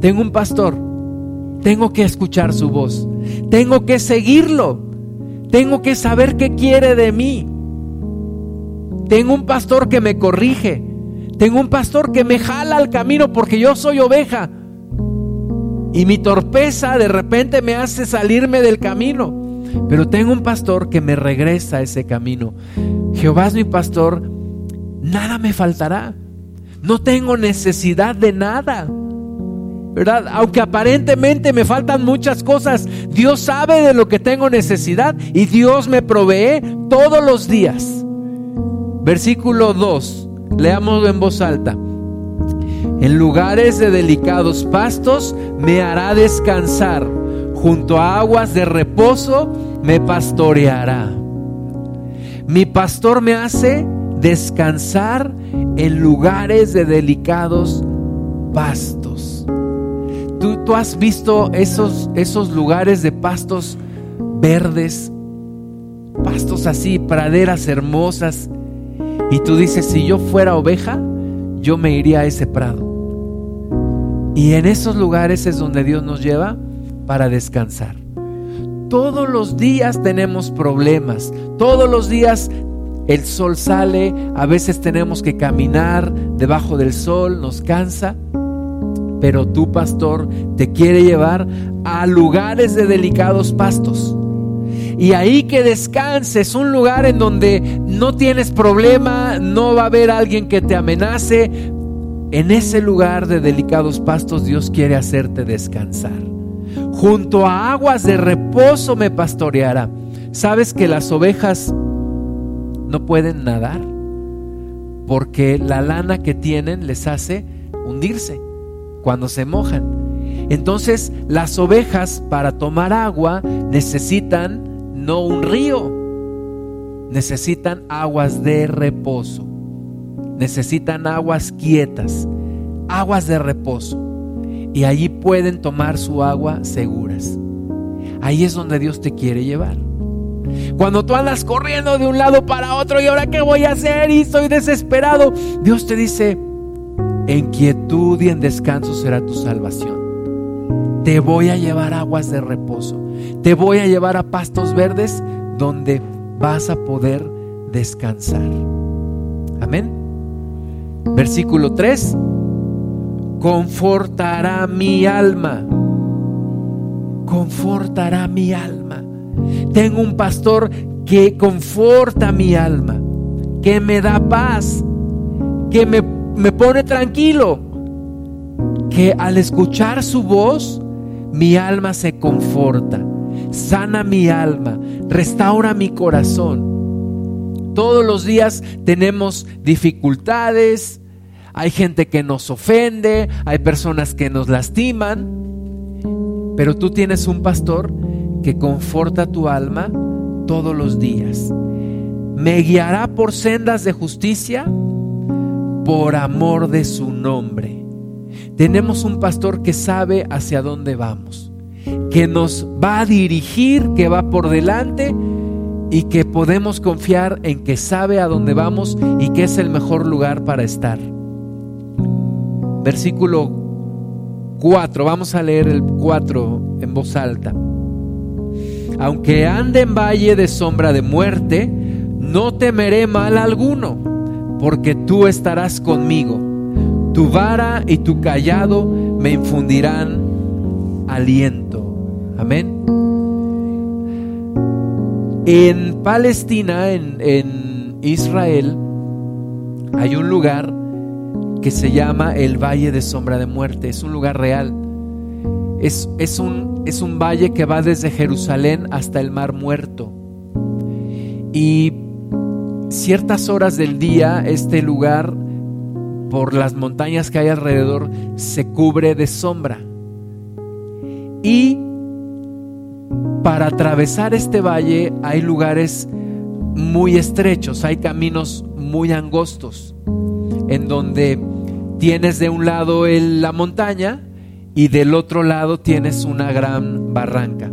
Tengo un pastor tengo que escuchar su voz. Tengo que seguirlo. Tengo que saber qué quiere de mí. Tengo un pastor que me corrige. Tengo un pastor que me jala al camino porque yo soy oveja. Y mi torpeza de repente me hace salirme del camino. Pero tengo un pastor que me regresa a ese camino. Jehová es mi pastor. Nada me faltará. No tengo necesidad de nada. ¿verdad? Aunque aparentemente me faltan muchas cosas, Dios sabe de lo que tengo necesidad y Dios me provee todos los días. Versículo 2, leámoslo en voz alta. En lugares de delicados pastos me hará descansar, junto a aguas de reposo me pastoreará. Mi pastor me hace descansar en lugares de delicados pastos. ¿Tú, tú has visto esos, esos lugares de pastos verdes, pastos así, praderas hermosas? Y tú dices, si yo fuera oveja, yo me iría a ese prado. Y en esos lugares es donde Dios nos lleva para descansar. Todos los días tenemos problemas, todos los días el sol sale, a veces tenemos que caminar debajo del sol, nos cansa, pero tu pastor te quiere llevar a lugares de delicados pastos. Y ahí que descanses, un lugar en donde no tienes problema, no va a haber alguien que te amenace. En ese lugar de delicados pastos Dios quiere hacerte descansar. Junto a aguas de reposo me pastoreará. ¿Sabes que las ovejas no pueden nadar porque la lana que tienen les hace hundirse cuando se mojan. Entonces las ovejas para tomar agua necesitan no un río, necesitan aguas de reposo, necesitan aguas quietas, aguas de reposo. Y allí pueden tomar su agua seguras. Ahí es donde Dios te quiere llevar. Cuando tú andas corriendo de un lado para otro y ahora qué voy a hacer y estoy desesperado, Dios te dice, en quietud y en descanso será tu salvación. Te voy a llevar aguas de reposo. Te voy a llevar a pastos verdes donde vas a poder descansar. Amén. Versículo 3. Confortará mi alma. Confortará mi alma. Tengo un pastor que conforta mi alma, que me da paz, que me, me pone tranquilo, que al escuchar su voz, mi alma se conforta, sana mi alma, restaura mi corazón. Todos los días tenemos dificultades, hay gente que nos ofende, hay personas que nos lastiman, pero tú tienes un pastor que conforta tu alma todos los días. Me guiará por sendas de justicia por amor de su nombre. Tenemos un pastor que sabe hacia dónde vamos, que nos va a dirigir, que va por delante y que podemos confiar en que sabe a dónde vamos y que es el mejor lugar para estar. Versículo 4, vamos a leer el 4 en voz alta. Aunque ande en valle de sombra de muerte, no temeré mal alguno, porque tú estarás conmigo. Tu vara y tu callado me infundirán aliento. Amén. En Palestina, en, en Israel, hay un lugar que se llama el Valle de Sombra de Muerte. Es un lugar real. Es, es, un, es un valle que va desde Jerusalén hasta el Mar Muerto. Y ciertas horas del día este lugar, por las montañas que hay alrededor, se cubre de sombra. Y para atravesar este valle hay lugares muy estrechos, hay caminos muy angostos, en donde tienes de un lado la montaña y del otro lado tienes una gran barranca.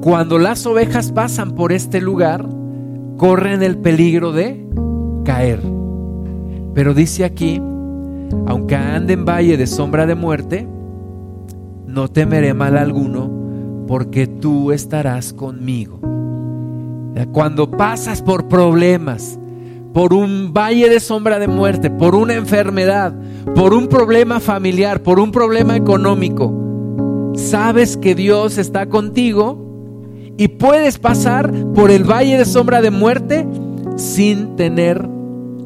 Cuando las ovejas pasan por este lugar, corren el peligro de caer. Pero dice aquí, aunque ande en valle de sombra de muerte, no temeré mal alguno, porque tú estarás conmigo. Cuando pasas por problemas, por un valle de sombra de muerte, por una enfermedad, por un problema familiar, por un problema económico, sabes que Dios está contigo y puedes pasar por el valle de sombra de muerte sin tener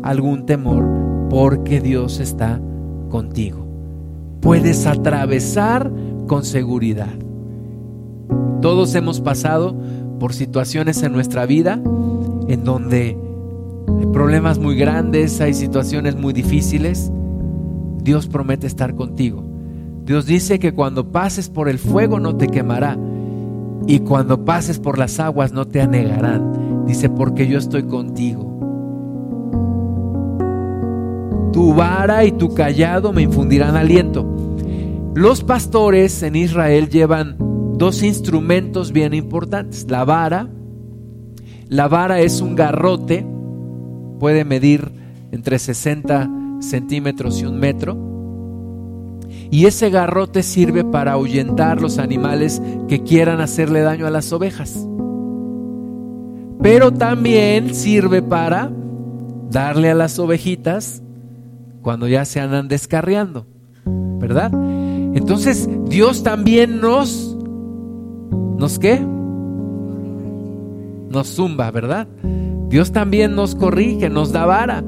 algún temor, porque Dios está contigo. Puedes atravesar con seguridad. Todos hemos pasado por situaciones en nuestra vida en donde hay problemas muy grandes, hay situaciones muy difíciles, Dios promete estar contigo. Dios dice que cuando pases por el fuego no te quemará y cuando pases por las aguas no te anegarán. Dice, porque yo estoy contigo. Tu vara y tu callado me infundirán aliento. Los pastores en Israel llevan dos instrumentos bien importantes. La vara, la vara es un garrote, puede medir entre 60 centímetros y un metro. Y ese garrote sirve para ahuyentar los animales que quieran hacerle daño a las ovejas. Pero también sirve para darle a las ovejitas cuando ya se andan descarriando, ¿verdad? Entonces Dios también nos, ¿nos qué? Nos zumba, ¿verdad? Dios también nos corrige, nos da vara.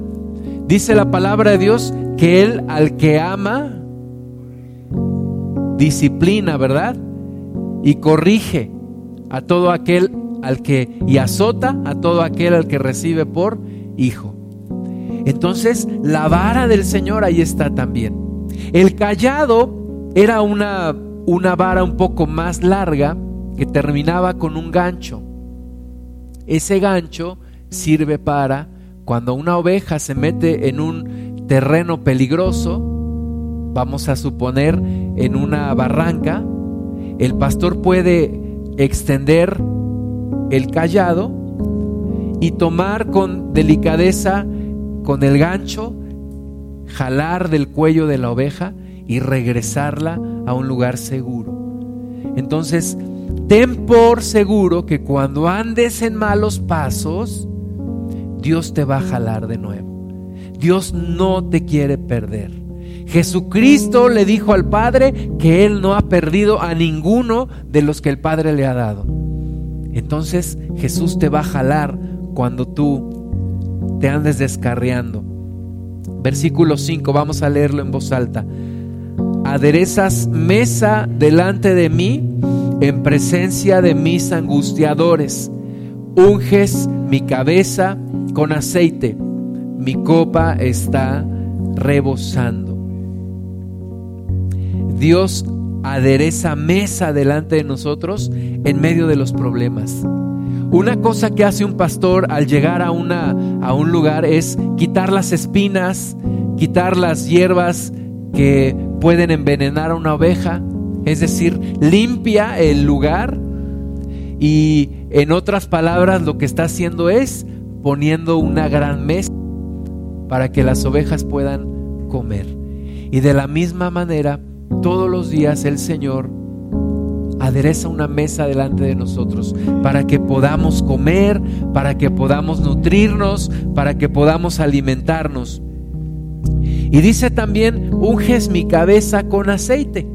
Dice la palabra de Dios que Él al que ama, disciplina, ¿verdad? Y corrige a todo aquel al que, y azota a todo aquel al que recibe por hijo. Entonces, la vara del Señor ahí está también. El callado era una, una vara un poco más larga que terminaba con un gancho. Ese gancho sirve para cuando una oveja se mete en un terreno peligroso, vamos a suponer en una barranca, el pastor puede extender el callado y tomar con delicadeza con el gancho, jalar del cuello de la oveja y regresarla a un lugar seguro. Entonces, ten por seguro que cuando andes en malos pasos, Dios te va a jalar de nuevo. Dios no te quiere perder. Jesucristo le dijo al Padre que Él no ha perdido a ninguno de los que el Padre le ha dado. Entonces Jesús te va a jalar cuando tú te andes descarriando. Versículo 5, vamos a leerlo en voz alta. Aderezas mesa delante de mí en presencia de mis angustiadores. Unges mi cabeza con aceite. Mi copa está rebosando. Dios adereza mesa delante de nosotros en medio de los problemas. Una cosa que hace un pastor al llegar a, una, a un lugar es quitar las espinas, quitar las hierbas que pueden envenenar a una oveja, es decir, limpia el lugar y en otras palabras lo que está haciendo es poniendo una gran mesa para que las ovejas puedan comer. Y de la misma manera, todos los días el Señor adereza una mesa delante de nosotros para que podamos comer, para que podamos nutrirnos, para que podamos alimentarnos. Y dice también, unges mi cabeza con aceite.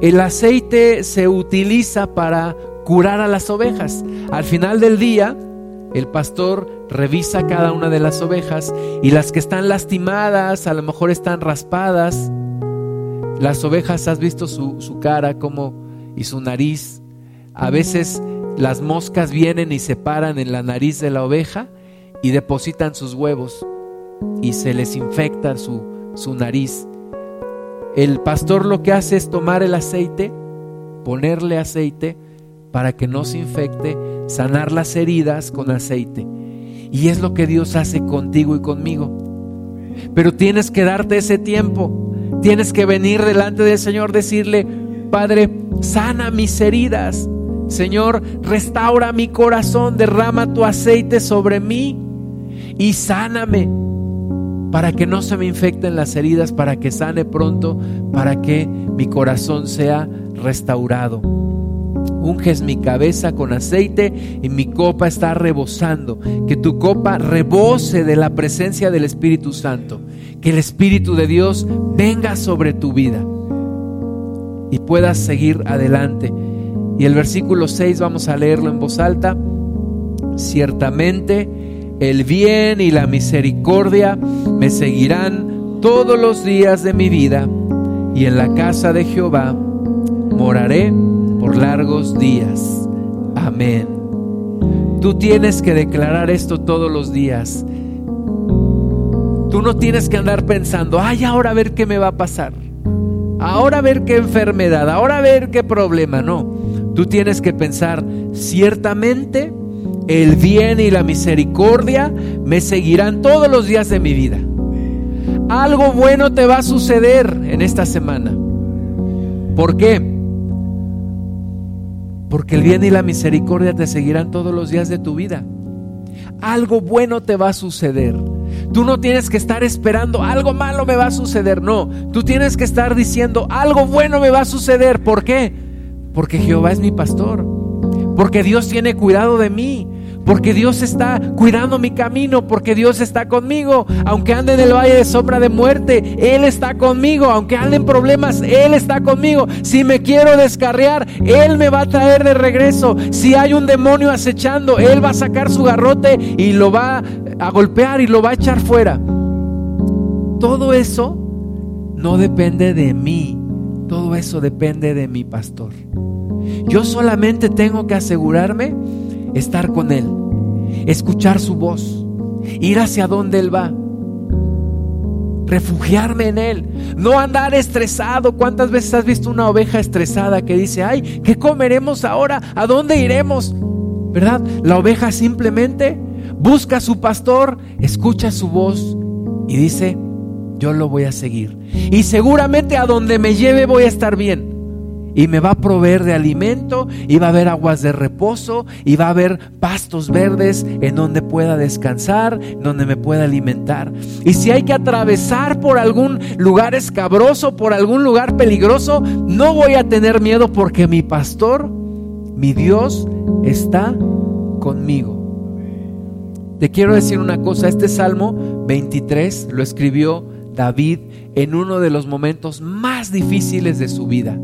El aceite se utiliza para curar a las ovejas. Al final del día, el pastor revisa cada una de las ovejas y las que están lastimadas, a lo mejor están raspadas, las ovejas, has visto su, cara como, y su nariz. A veces las moscas vienen y se paran en la nariz de la oveja y depositan sus huevos y se les infecta su, su nariz. El pastor lo que hace es tomar el aceite, ponerle aceite para que no se infecte, sanar las heridas con aceite. Y es lo que Dios hace contigo y conmigo. Pero tienes que darte ese tiempo. Tienes que venir delante del Señor, decirle, Padre, sana mis heridas. Señor, restaura mi corazón, derrama tu aceite sobre mí y sáname para que no se me infecten las heridas, para que sane pronto, para que mi corazón sea restaurado. Unges mi cabeza con aceite y mi copa está rebosando. Que tu copa rebose de la presencia del Espíritu Santo que el Espíritu de Dios venga sobre tu vida y puedas seguir adelante. Y el versículo 6 vamos a leerlo en voz alta. Ciertamente el bien y la misericordia me seguirán todos los días de mi vida y en la casa de Jehová moraré largos días. Amén. Tú tienes que declarar esto todos los días. Tú no tienes que andar pensando, ay, ahora a ver qué me va a pasar. Ahora a ver qué enfermedad, ahora a ver qué problema. No, tú tienes que pensar, ciertamente el bien y la misericordia me seguirán todos los días de mi vida. Algo bueno te va a suceder en esta semana. ¿Por qué? Porque el bien y la misericordia te seguirán todos los días de tu vida. Algo bueno te va a suceder. Tú no tienes que estar esperando, algo malo me va a suceder. No, tú tienes que estar diciendo, algo bueno me va a suceder. ¿Por qué? Porque Jehová es mi pastor. Porque Dios tiene cuidado de mí porque Dios está cuidando mi camino, porque Dios está conmigo. Aunque ande en el valle de sombra de muerte, Él está conmigo. Aunque ande en problemas, Él está conmigo. Si me quiero descarriar, Él me va a traer de regreso. Si hay un demonio acechando, Él va a sacar su garrote y lo va a golpear y lo va a echar fuera. Todo eso no depende de mí, todo eso depende de mi pastor. Yo solamente tengo que asegurarme estar con Él, escuchar su voz, ir hacia donde Él va, refugiarme en Él, no andar estresado. ¿Cuántas veces has visto una oveja estresada que dice, ay, ¿qué comeremos ahora? ¿A dónde iremos? ¿Verdad? La oveja simplemente busca a su pastor, escucha su voz y dice, yo lo voy a seguir. Y seguramente a donde me lleve voy a estar bien y me va a proveer de alimento y va a haber aguas de reposo y va a haber pastos verdes en donde pueda descansar, donde me pueda alimentar. Y si hay que atravesar por algún lugar escabroso, por algún lugar peligroso, no voy a tener miedo porque mi pastor, mi Dios, está conmigo. Te quiero decir una cosa, este Salmo 23 lo escribió David en uno de los momentos más difíciles de su vida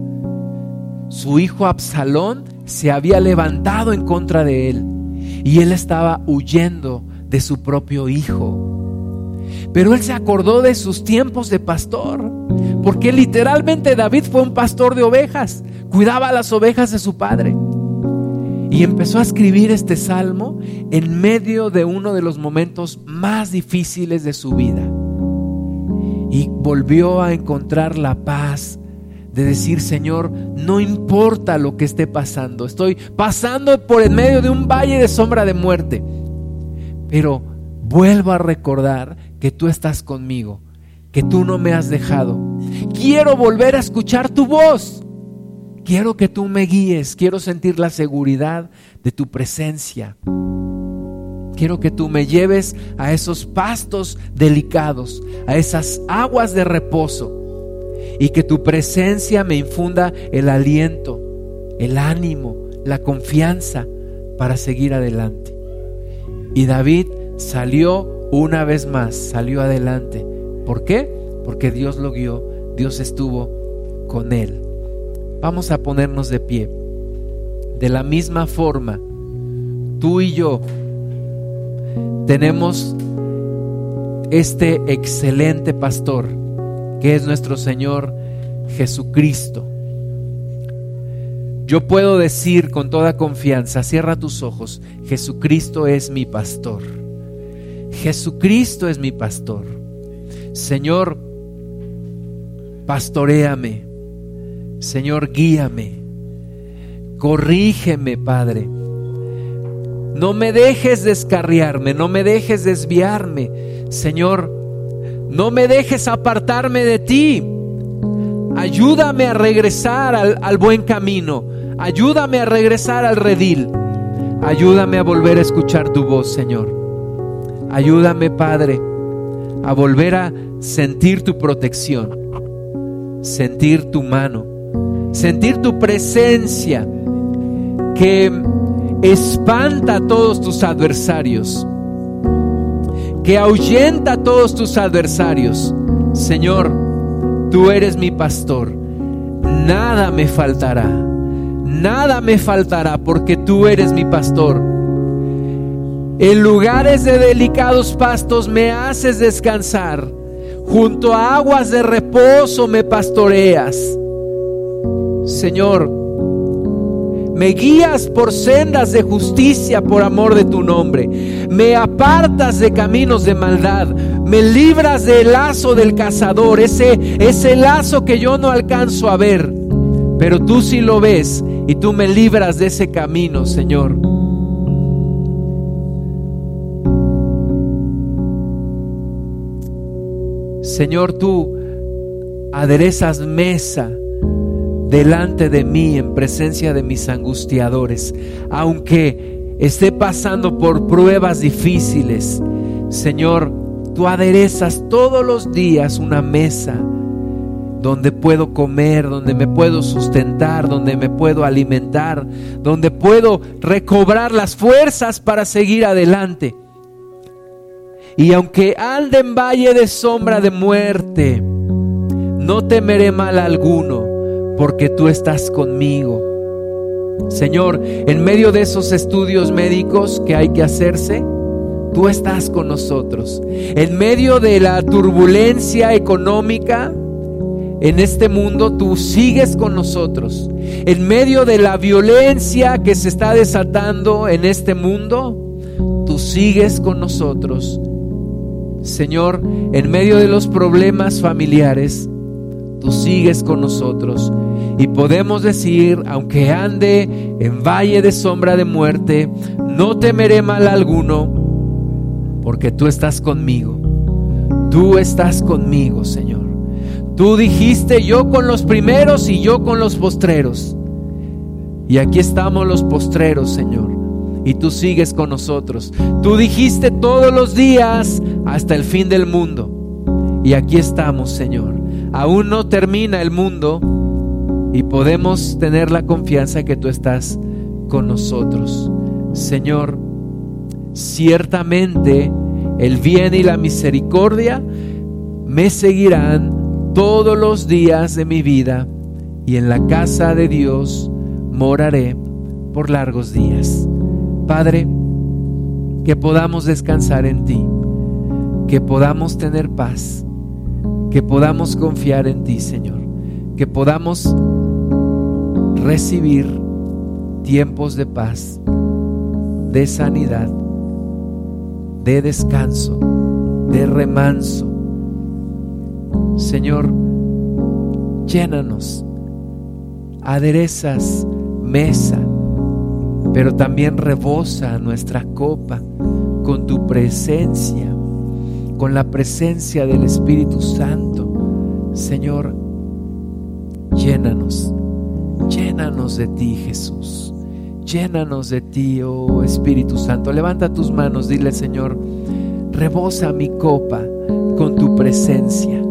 su hijo Absalón se había levantado en contra de él y él estaba huyendo de su propio hijo. Pero él se acordó de sus tiempos de pastor, porque literalmente David fue un pastor de ovejas, cuidaba las ovejas de su padre. Y empezó a escribir este salmo en medio de uno de los momentos más difíciles de su vida. Y volvió a encontrar la paz de decir, Señor, no importa lo que esté pasando, estoy pasando por en medio de un valle de sombra de muerte, pero vuelvo a recordar que tú estás conmigo, que tú no me has dejado. Quiero volver a escuchar tu voz. Quiero que tú me guíes, quiero sentir la seguridad de tu presencia. Quiero que tú me lleves a esos pastos delicados, a esas aguas de reposo y que tu presencia me infunda el aliento, el ánimo, la confianza para seguir adelante. Y David salió una vez más, salió adelante. ¿Por qué? Porque Dios lo guió, Dios estuvo con él. Vamos a ponernos de pie. De la misma forma, tú y yo tenemos este excelente pastor es nuestro Señor Jesucristo. Yo puedo decir con toda confianza, cierra tus ojos, Jesucristo es mi pastor. Jesucristo es mi pastor. Señor, pastoreame. Señor, guíame. Corrígeme, Padre. No me dejes descarriarme, no me dejes desviarme. Señor, no me dejes apartarme de ti. Ayúdame a regresar al, buen camino. Ayúdame a regresar al redil. Ayúdame a volver a escuchar tu voz, Señor. Ayúdame, Padre, a volver a sentir tu protección, sentir tu mano, sentir tu presencia que espanta a todos tus adversarios que ahuyenta a todos tus adversarios. Señor, tú eres mi pastor, nada me faltará, nada me faltará porque tú eres mi pastor. En lugares de delicados pastos me haces descansar, junto a aguas de reposo me pastoreas. Señor, Me guías por sendas de justicia por amor de tu nombre. Me apartas de caminos de maldad. Me libras del lazo del cazador, ese, ese lazo que yo no alcanzo a ver. Pero tú sí lo ves y tú me libras de ese camino, Señor. Señor, tú aderezas mesa delante de mí en presencia de mis angustiadores, aunque esté pasando por pruebas difíciles. Señor, tú aderezas todos los días una mesa donde puedo comer, donde me puedo sustentar, donde me puedo alimentar, donde puedo recobrar las fuerzas para seguir adelante. Y aunque ande en valle de sombra de muerte, no temeré mal alguno, porque tú estás conmigo. Señor, en medio de esos estudios médicos que hay que hacerse, tú estás con nosotros. En medio de la turbulencia económica, en este mundo, tú sigues con nosotros. En medio de la violencia que se está desatando en este mundo, tú sigues con nosotros. Señor, en medio de los problemas familiares, tú sigues con nosotros. Y podemos decir, aunque ande en valle de sombra de muerte, no temeré mal alguno, porque tú estás conmigo. Tú estás conmigo, Señor. Tú dijiste yo con los primeros y yo con los postreros. Y aquí estamos los postreros, Señor. Y tú sigues con nosotros. Tú dijiste todos los días hasta el fin del mundo. Y aquí estamos, Señor. Aún no termina el mundo y podemos tener la confianza que tú estás con nosotros. Señor, ciertamente el bien y la misericordia me seguirán todos los días de mi vida y en la casa de Dios moraré por largos días. Padre, que podamos descansar en ti, que podamos tener paz, que podamos confiar en ti, Señor, que podamos recibir tiempos de paz, de sanidad, de descanso, de remanso, Señor, llénanos, aderezas mesa, pero también rebosa nuestra copa con tu presencia, con la presencia del Espíritu Santo. Señor, llénanos, llénanos de ti, Jesús. Llénanos de ti, oh Espíritu Santo. Levanta tus manos, dile, Señor, rebosa mi copa con tu presencia.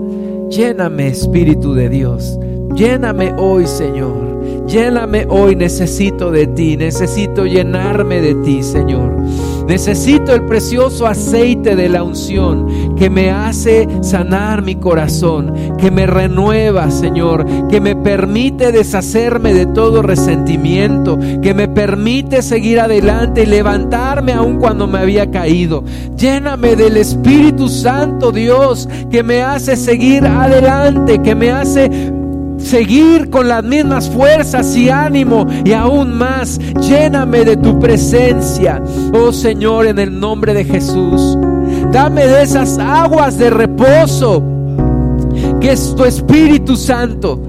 Lléname, Espíritu de Dios. Lléname hoy, Señor. Lléname hoy. Necesito de ti. Necesito llenarme de ti, Señor. Necesito el precioso aceite de la unción que me hace sanar mi corazón, que me renueva, Señor, que me permite deshacerme de todo resentimiento, que me permite seguir adelante y levantarme aun cuando me había caído. Lléname del Espíritu Santo, Dios, que me hace seguir adelante, que me hace seguir con las mismas fuerzas y ánimo y aún más. Lléname de tu presencia, oh Señor, en el nombre de Jesús. Dame de esas aguas de reposo que es tu Espíritu Santo.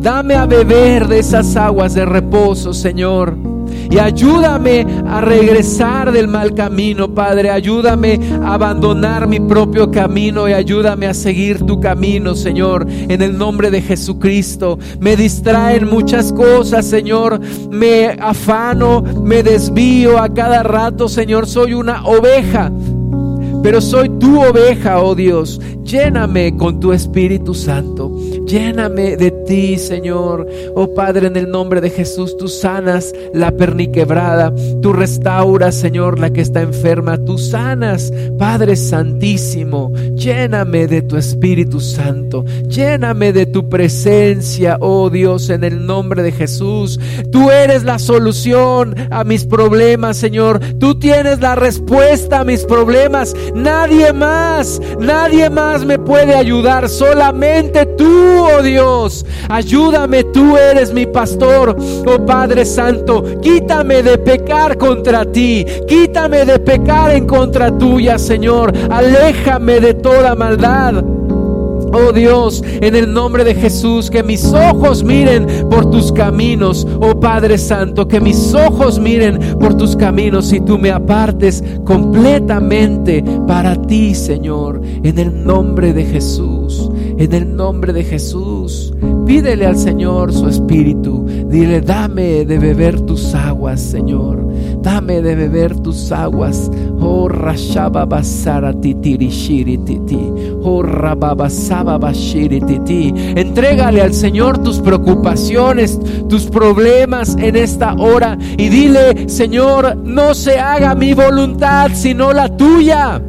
Dame a beber de esas aguas de reposo, Señor. Y ayúdame a regresar del mal camino, Padre. Ayúdame a abandonar mi propio camino y ayúdame a seguir tu camino, Señor. En el nombre de Jesucristo. Me distraen muchas cosas, Señor. Me afano, me desvío a cada rato, Señor. Soy una oveja pero soy tu oveja, oh Dios. Lléname con tu Espíritu Santo. Lléname de ti, Señor. Oh Padre, en el nombre de Jesús, tú sanas la perniquebrada. Tú restauras, Señor, la que está enferma. Tú sanas, Padre Santísimo. Lléname de tu Espíritu Santo. Lléname de tu presencia, oh Dios, en el nombre de Jesús. Tú eres la solución a mis problemas, Señor. Tú tienes la respuesta a mis problemas. Nadie más, nadie más me puede ayudar. Solamente tú oh Dios. Ayúdame, tú eres mi pastor, oh Padre Santo. Quítame de pecar contra ti. Quítame de pecar en contra tuya, Señor. Aléjame de toda maldad. Oh Dios, en el nombre de Jesús, que mis ojos miren por tus caminos, oh Padre Santo, que mis ojos miren por tus caminos y tú me apartes completamente para ti, Señor, en el nombre de Jesús, en el nombre de Jesús. Pídele al Señor su espíritu, dile, dame de beber tus aguas, Señor, dame de beber tus aguas. Oh Rashaba Basara Titiri Titi, oh Rababasara Entrégale al Señor tus preocupaciones, tus problemas en esta hora y dile, Señor, no se haga mi voluntad sino la tuya.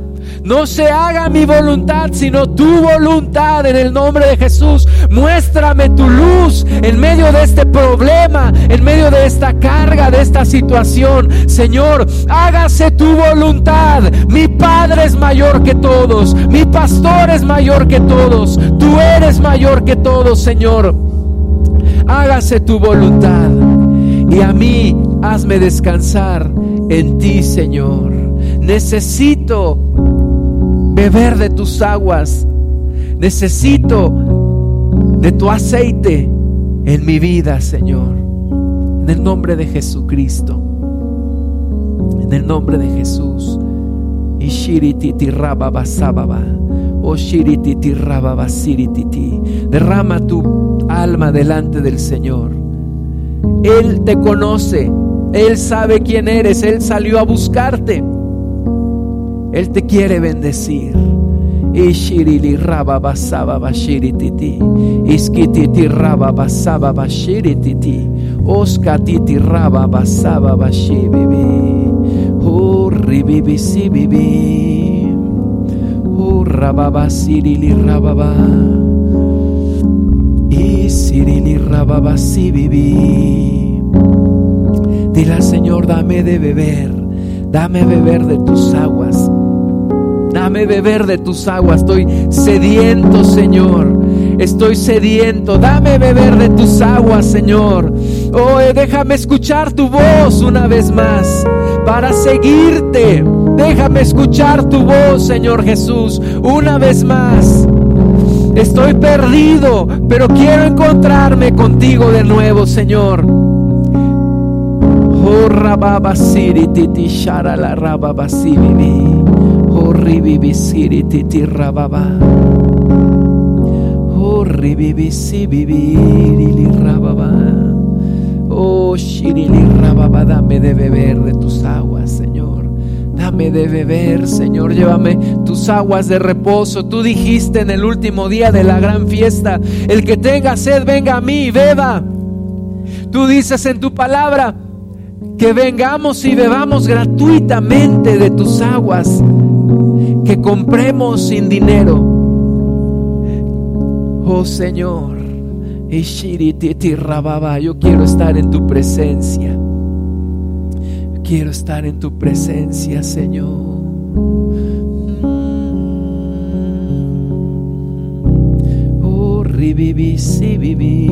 No se haga mi voluntad, sino tu voluntad en el nombre de Jesús. Muéstrame tu luz en medio de este problema, en medio de esta carga, de esta situación. Señor, hágase tu voluntad. Mi Padre es mayor que todos. Mi pastor es mayor que todos. Tú eres mayor que todos, Señor. Hágase tu voluntad. Y a mí hazme descansar en ti, Señor. Necesito beber de tus aguas. Necesito de tu aceite en mi vida, Señor. En el nombre de Jesucristo. En el nombre de Jesús. Derrama tu alma delante del Señor. Él te conoce. Él sabe quién eres. Él salió a buscarte. Él te quiere bendecir. Ishirili raba basaba bashirititi. Iskititi raba basaba bashirititi. Oskatiti raba basaba bashibibi. Hurribibi sibibi. Hurrababa sirili rababa. Isirili rababa sibibi. Dile al Señor, dame de beber. Dame beber de tus aguas. Dame beber de tus aguas. Estoy sediento, Señor. Estoy sediento. Dame beber de tus aguas, Señor. Oh, déjame escuchar tu voz una vez más para seguirte. Déjame escuchar tu voz, Señor Jesús, una vez más. Estoy perdido, pero quiero encontrarme contigo de nuevo, Señor. Oh, rababa siri la rababa rababa. Horribibi li rababa. Oh shirili rababa, dame de beber de tus aguas, Señor. Dame de beber, Señor. Llévame tus aguas de reposo. Tú dijiste en el último día de la gran fiesta: El que tenga sed, venga a mí y beba. Tú dices en tu palabra que vengamos y bebamos gratuitamente de tus aguas que compremos sin dinero. Oh Señor, yo quiero estar en tu presencia. Quiero estar en tu presencia, Señor. Oh, rivivi, si viví.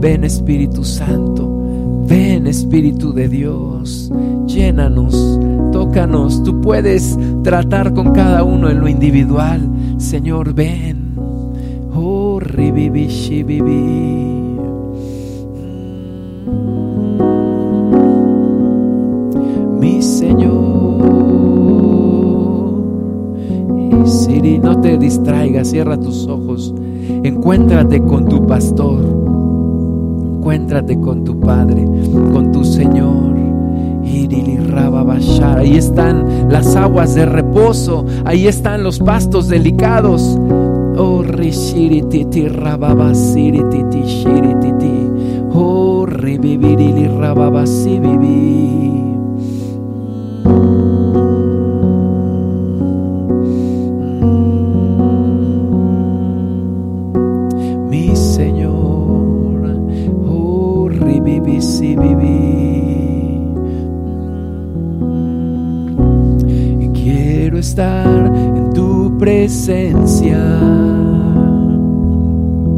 Ven Espíritu Santo, ven Espíritu de Dios, llénanos tócanos. Tú puedes tratar con cada uno en lo individual. Señor, ven. Oh, ribibi, Mi Señor. No te distraigas, cierra tus ojos. Encuéntrate con tu pastor. Encuéntrate con tu Padre, con tu Señor. Ahí están las aguas de reposo, ahí están los pastos delicados. Oh, rishirititi rababasirititi shirititi. Oh,